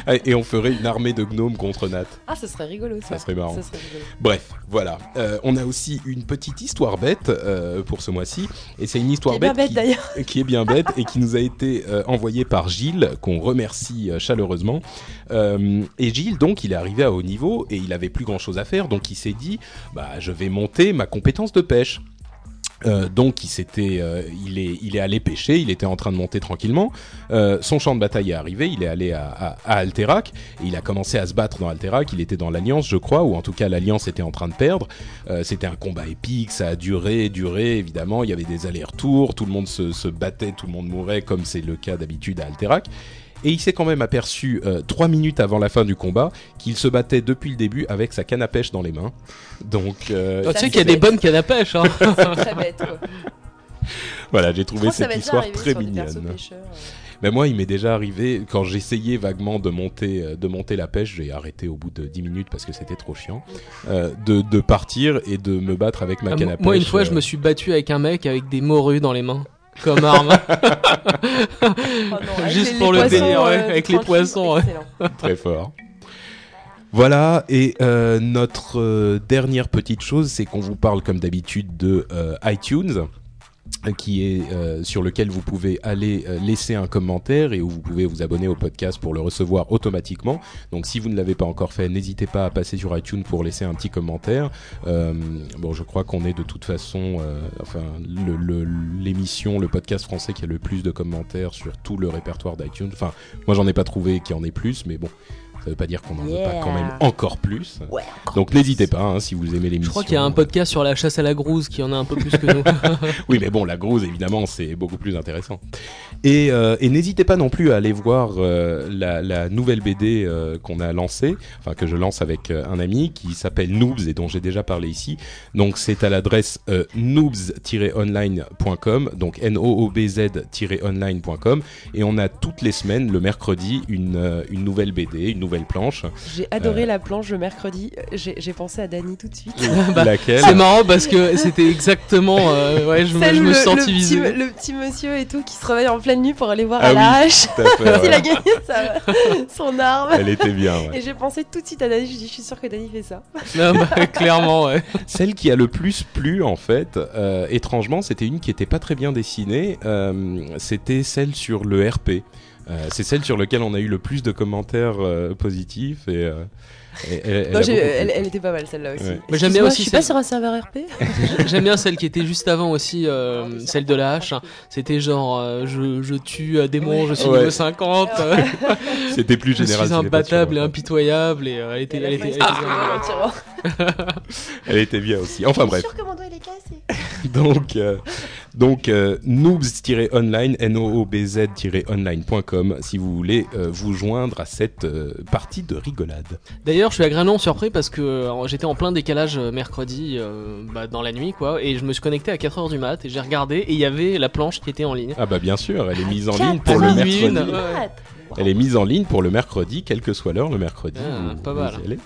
Ah, Et on ferait une armée de gnomes contre Nat. Ah, ce serait rigolo ça. Ça serait marrant. Ça serait rigolo. Bref, voilà. Euh, on a aussi une petite histoire bête euh, pour ce mois-ci. Et c'est une histoire Qui bête qui est bien bête et qui nous a été euh, envoyé par Gilles, qu'on remercie chaleureusement. Et Gilles, donc, il est arrivé à haut niveau et il avait plus grand chose à faire, donc il s'est dit, bah, je vais monter ma compétence de pêche. Euh, donc il s'était, euh, il est, il est allé pêcher, il était en train de monter tranquillement. Euh, son champ de bataille est arrivé, il est allé à, à, à Alterac et il a commencé à se battre dans Alterac. Il était dans l'Alliance, je crois, ou en tout cas l'Alliance était en train de perdre. Euh, C'était un combat épique, ça a duré, duré. Évidemment, il y avait des allers-retours, tout le monde se, se battait, tout le monde mourait, comme c'est le cas d'habitude à Alterac. Et il s'est quand même aperçu euh, trois minutes avant la fin du combat qu'il se battait depuis le début avec sa canne à pêche dans les mains. Donc euh, Ah, tu sais qu'il y a des bonnes cannes à pêche. Hein. C'est très bête. Quoi. voilà, j'ai trouvé cette histoire très mignonne. euh. Mais moi, il m'est déjà arrivé quand j'essayais vaguement de monter, de monter la pêche, j'ai arrêté au bout de 10 minutes parce que c'était trop chiant, euh, de, de partir et de me battre avec ma Ah, canne à pêche. Moi, une fois, je me suis battu avec un mec avec des morues dans les mains. Comme arme. Oh non, Juste pour le délire, ouais, euh, avec les poissons, ouais. très fort. Voilà, et euh, notre euh, dernière petite chose, c'est qu'on vous parle comme d'habitude de euh, iTunes, euh, qui est euh, sur lequel vous pouvez aller euh, laisser un commentaire et où vous pouvez vous abonner au podcast pour le recevoir automatiquement. Donc si vous ne l'avez pas encore fait, n'hésitez pas à passer sur iTunes pour laisser un petit commentaire. Euh, bon, je crois qu'on est de toute façon, enfin, l'émission, le, podcast français qui a le plus de commentaires sur tout le répertoire d'iTunes. Enfin, moi j'en ai pas trouvé qui en ait plus, mais bon. Ça veut pas dire qu'on en veut Yeah. pas quand même encore plus. Ouais, encore Donc n'hésitez pas hein, si vous aimez l'émission. Je crois qu'il y a un podcast sur la chasse à la grouse qui en a un peu plus que nous. Oui, mais bon, la grouse, évidemment, c'est beaucoup plus intéressant. Et, euh, et n'hésitez pas non plus à aller voir euh, la, la nouvelle BD euh, qu'on a lancée, enfin que je lance avec euh, un ami, qui s'appelle Noobs et dont j'ai déjà parlé ici. Donc c'est à l'adresse euh, noobs-online.com, donc N-O-O-B-Z-online.com. Et on a toutes les semaines, le mercredi, une, euh, une nouvelle BD, une nouvelle planche. J'ai Euh. adoré la planche le mercredi. J'ai pensé à Dany tout de suite. Bah, laquelle C'est marrant parce que c'était exactement. euh, ouais, je, me- Celle je où me le, suis le petit, visé. le petit monsieur et tout qui se réveille en pleine nuit pour aller voir Ah à la oui. hache fait, ouais. s'il a gagné sa- son arme. Elle était bien, ouais. Et j'ai pensé tout de suite à Dany. Je dis, je suis sûre que Dany fait ça. Non, bah, clairement, ouais. Celle qui a le plus plu, en fait, euh, étrangement, c'était une qui était pas très bien dessinée. euh, c'était celle sur le RP. Euh, c'est celle sur laquelle on a eu le plus de commentaires euh, positifs et, euh, et- elle, Non, était pas mal celle-là aussi. Ouais. J'aime bien aussi Je suis pas celle- sur un serveur RP. J'aime bien celle qui était juste avant aussi, euh, celle de la hache. C'était genre, euh, je, je tue un démon, je suis Ouais. niveau 50, euh, C'était plus je général. suis c'était pas imbattable et impitoyable, et euh, elle était, elle était, elle était bien. un tyran. Elle était bien aussi. Enfin bref. Je suis sûr que mon doigt il est cassé. donc, euh, donc euh, noobs-online, N-O-O-B-Z-online.com si vous voulez euh, vous joindre à cette euh, partie de rigolade. D'ailleurs, je suis agréablement surpris parce que euh, j'étais en plein décalage mercredi euh, bah, dans la nuit, quoi, et je me suis connecté à 4h du mat et j'ai regardé et il y avait la planche qui était en ligne. Ah bah bien sûr, elle est mise en ligne pour le mercredi. Une, ouais. Elle est mise en ligne pour le mercredi, quelle que soit l'heure le mercredi. Ah, vous- pas vous mal. y allez.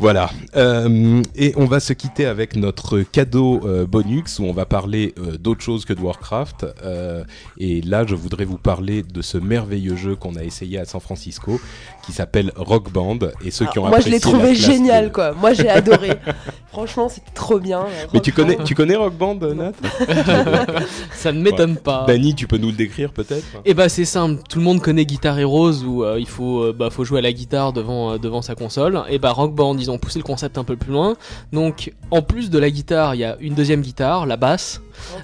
Voilà. Euh, et on va se quitter avec notre cadeau euh, bonus où on va parler euh, d'autre chose que de Warcraft. Euh, et là, je voudrais vous parler de ce merveilleux jeu qu'on a essayé à San Francisco qui s'appelle Rock Band. Et ceux qui ont Ah, Moi je l'ai la trouvé génial de- quoi. Moi j'ai adoré. Franchement c'était trop bien. Mais tu connais, tu connais Rock Band, Nat Ça ne m'étonne pas. Dany, tu peux nous le décrire peut-être Et bah c'est simple, tout le monde connaît Guitar Heroes où euh, il faut euh, bah faut jouer à la guitare devant euh, devant sa console. Et bah Rock Band ils ont poussé le concept un peu plus loin. Donc en plus de la guitare, il y a une deuxième guitare, la basse.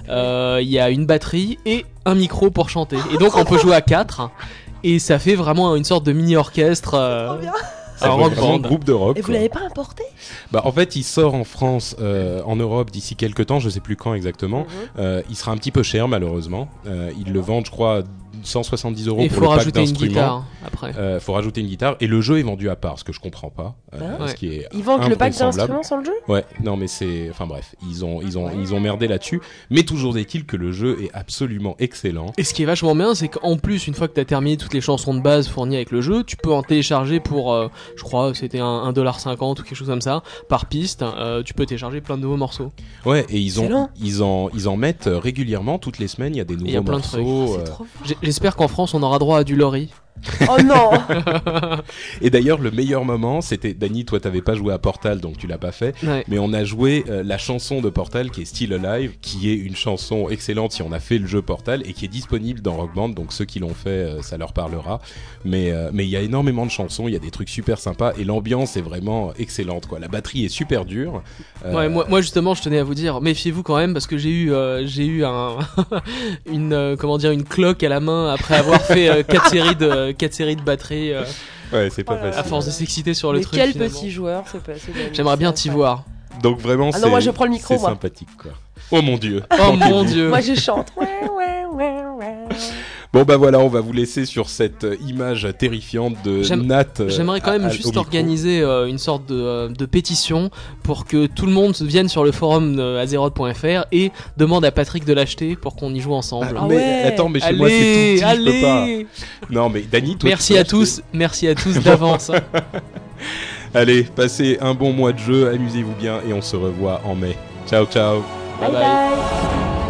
Euh, Il y a une batterie et un micro pour chanter. Et donc on peut jouer à quatre. Et ça fait vraiment une sorte de mini orchestre. euh, Trop bien. C'est un rock band. groupe de rock. Et vous l'avez pas importé? Bah, en fait, il sort en France, euh, en Europe d'ici quelques temps, je sais plus quand exactement. Mhm. Euh, il sera un petit peu cher malheureusement. Euh, ils le vendent, je crois, 170 euros Et pour faut le pack rajouter une d'instruments. guitare après. Euh, faut rajouter une guitare et le jeu est vendu à part, ce que je comprends pas. Euh, Ah. ce qui est Ils vendent le pack d'instruments sans le jeu? Ouais, non mais c'est, enfin bref, ils ont, ils ont, Ouais. ils ont merdé là-dessus. Mais toujours est-il que le jeu est absolument excellent. Et ce qui est vachement bien, c'est qu'en plus, une fois que tu as terminé toutes les chansons de base fournies avec le jeu, tu peux en télécharger pour, euh, je crois, c'était un 1,50$ ou quelque chose comme ça, par piste. euh, tu peux télécharger plein de nouveaux morceaux. Ouais, et ils ont, Excellent. ils en, ils en mettent régulièrement toutes les semaines. Il y a des nouveaux il y a plein de trucs. morceaux. J'espère qu'en France, on aura droit à du lorry. Oh non Et d'ailleurs, le meilleur moment, c'était Dany, toi t'avais pas joué à Portal, donc tu l'as pas fait. Ouais. Mais on a joué euh, la chanson de Portal qui est Still Alive, qui est une chanson excellente si on a fait le jeu Portal et qui est disponible dans Rock Band. Donc ceux qui l'ont fait, euh, ça leur parlera. Mais euh, mais il y a énormément de chansons, il y a des trucs super sympas et l'ambiance est vraiment excellente. Quoi, la batterie est super dure. Euh, Ouais, moi, moi justement, je tenais à vous dire, méfiez-vous quand même parce que j'ai eu, euh, j'ai eu un, une, euh, comment dire, une cloque à la main après avoir fait euh, quatre séries de, quatre séries de batterie euh, ouais, c'est pas Oh facile. à force de s'exciter sur le Mais truc. quel finalement. petit joueur c'est la J'aimerais bien t'y voir. Donc vraiment, Ah non, c'est moi, je prends le micro, c'est moi. sympathique quoi. Oh mon dieu. Oh mon dieu. Moi je chante. Ouais, ouais, ouais. Bon bah voilà, on va vous laisser sur cette euh, image terrifiante de Nat. euh, J'aimerais quand même à- juste organiser euh, une sorte de, euh, de pétition pour que tout le monde vienne sur le forum azeroth.fr et demande à Patrick de l'acheter pour qu'on y joue ensemble. Ah mais ouais. attends, mais chez moi c'est tout allez, petit, je peux pas. allez Non mais Dany, Merci à tous, merci à tous d'avance. Allez, passez un bon mois de jeu, amusez-vous bien et on se revoit en mai. Ciao ciao. Bye bye. bye.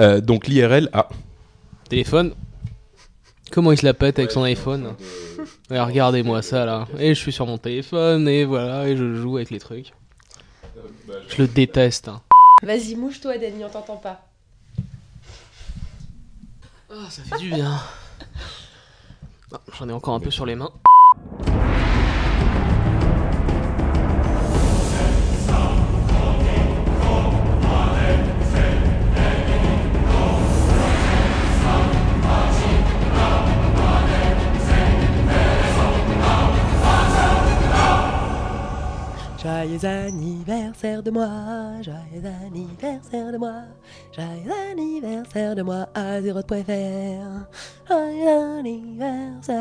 Euh, donc l'IRL, ah, Téléphone. Comment il se la pète avec son iPhone Ouais, Regardez-moi ça là. Et je suis sur mon téléphone et voilà, et je joue avec les trucs. Je le déteste. hein. Vas-y, mouche-toi, Dany, on t'entend pas. Ah, ça fait du bien. Ah, J'en ai encore un peu sur les mains. Joyeux anniversaire de moi, joyeux anniversaire de moi, joyeux anniversaire de moi, Azeroth.fr, joyeux anniversaire.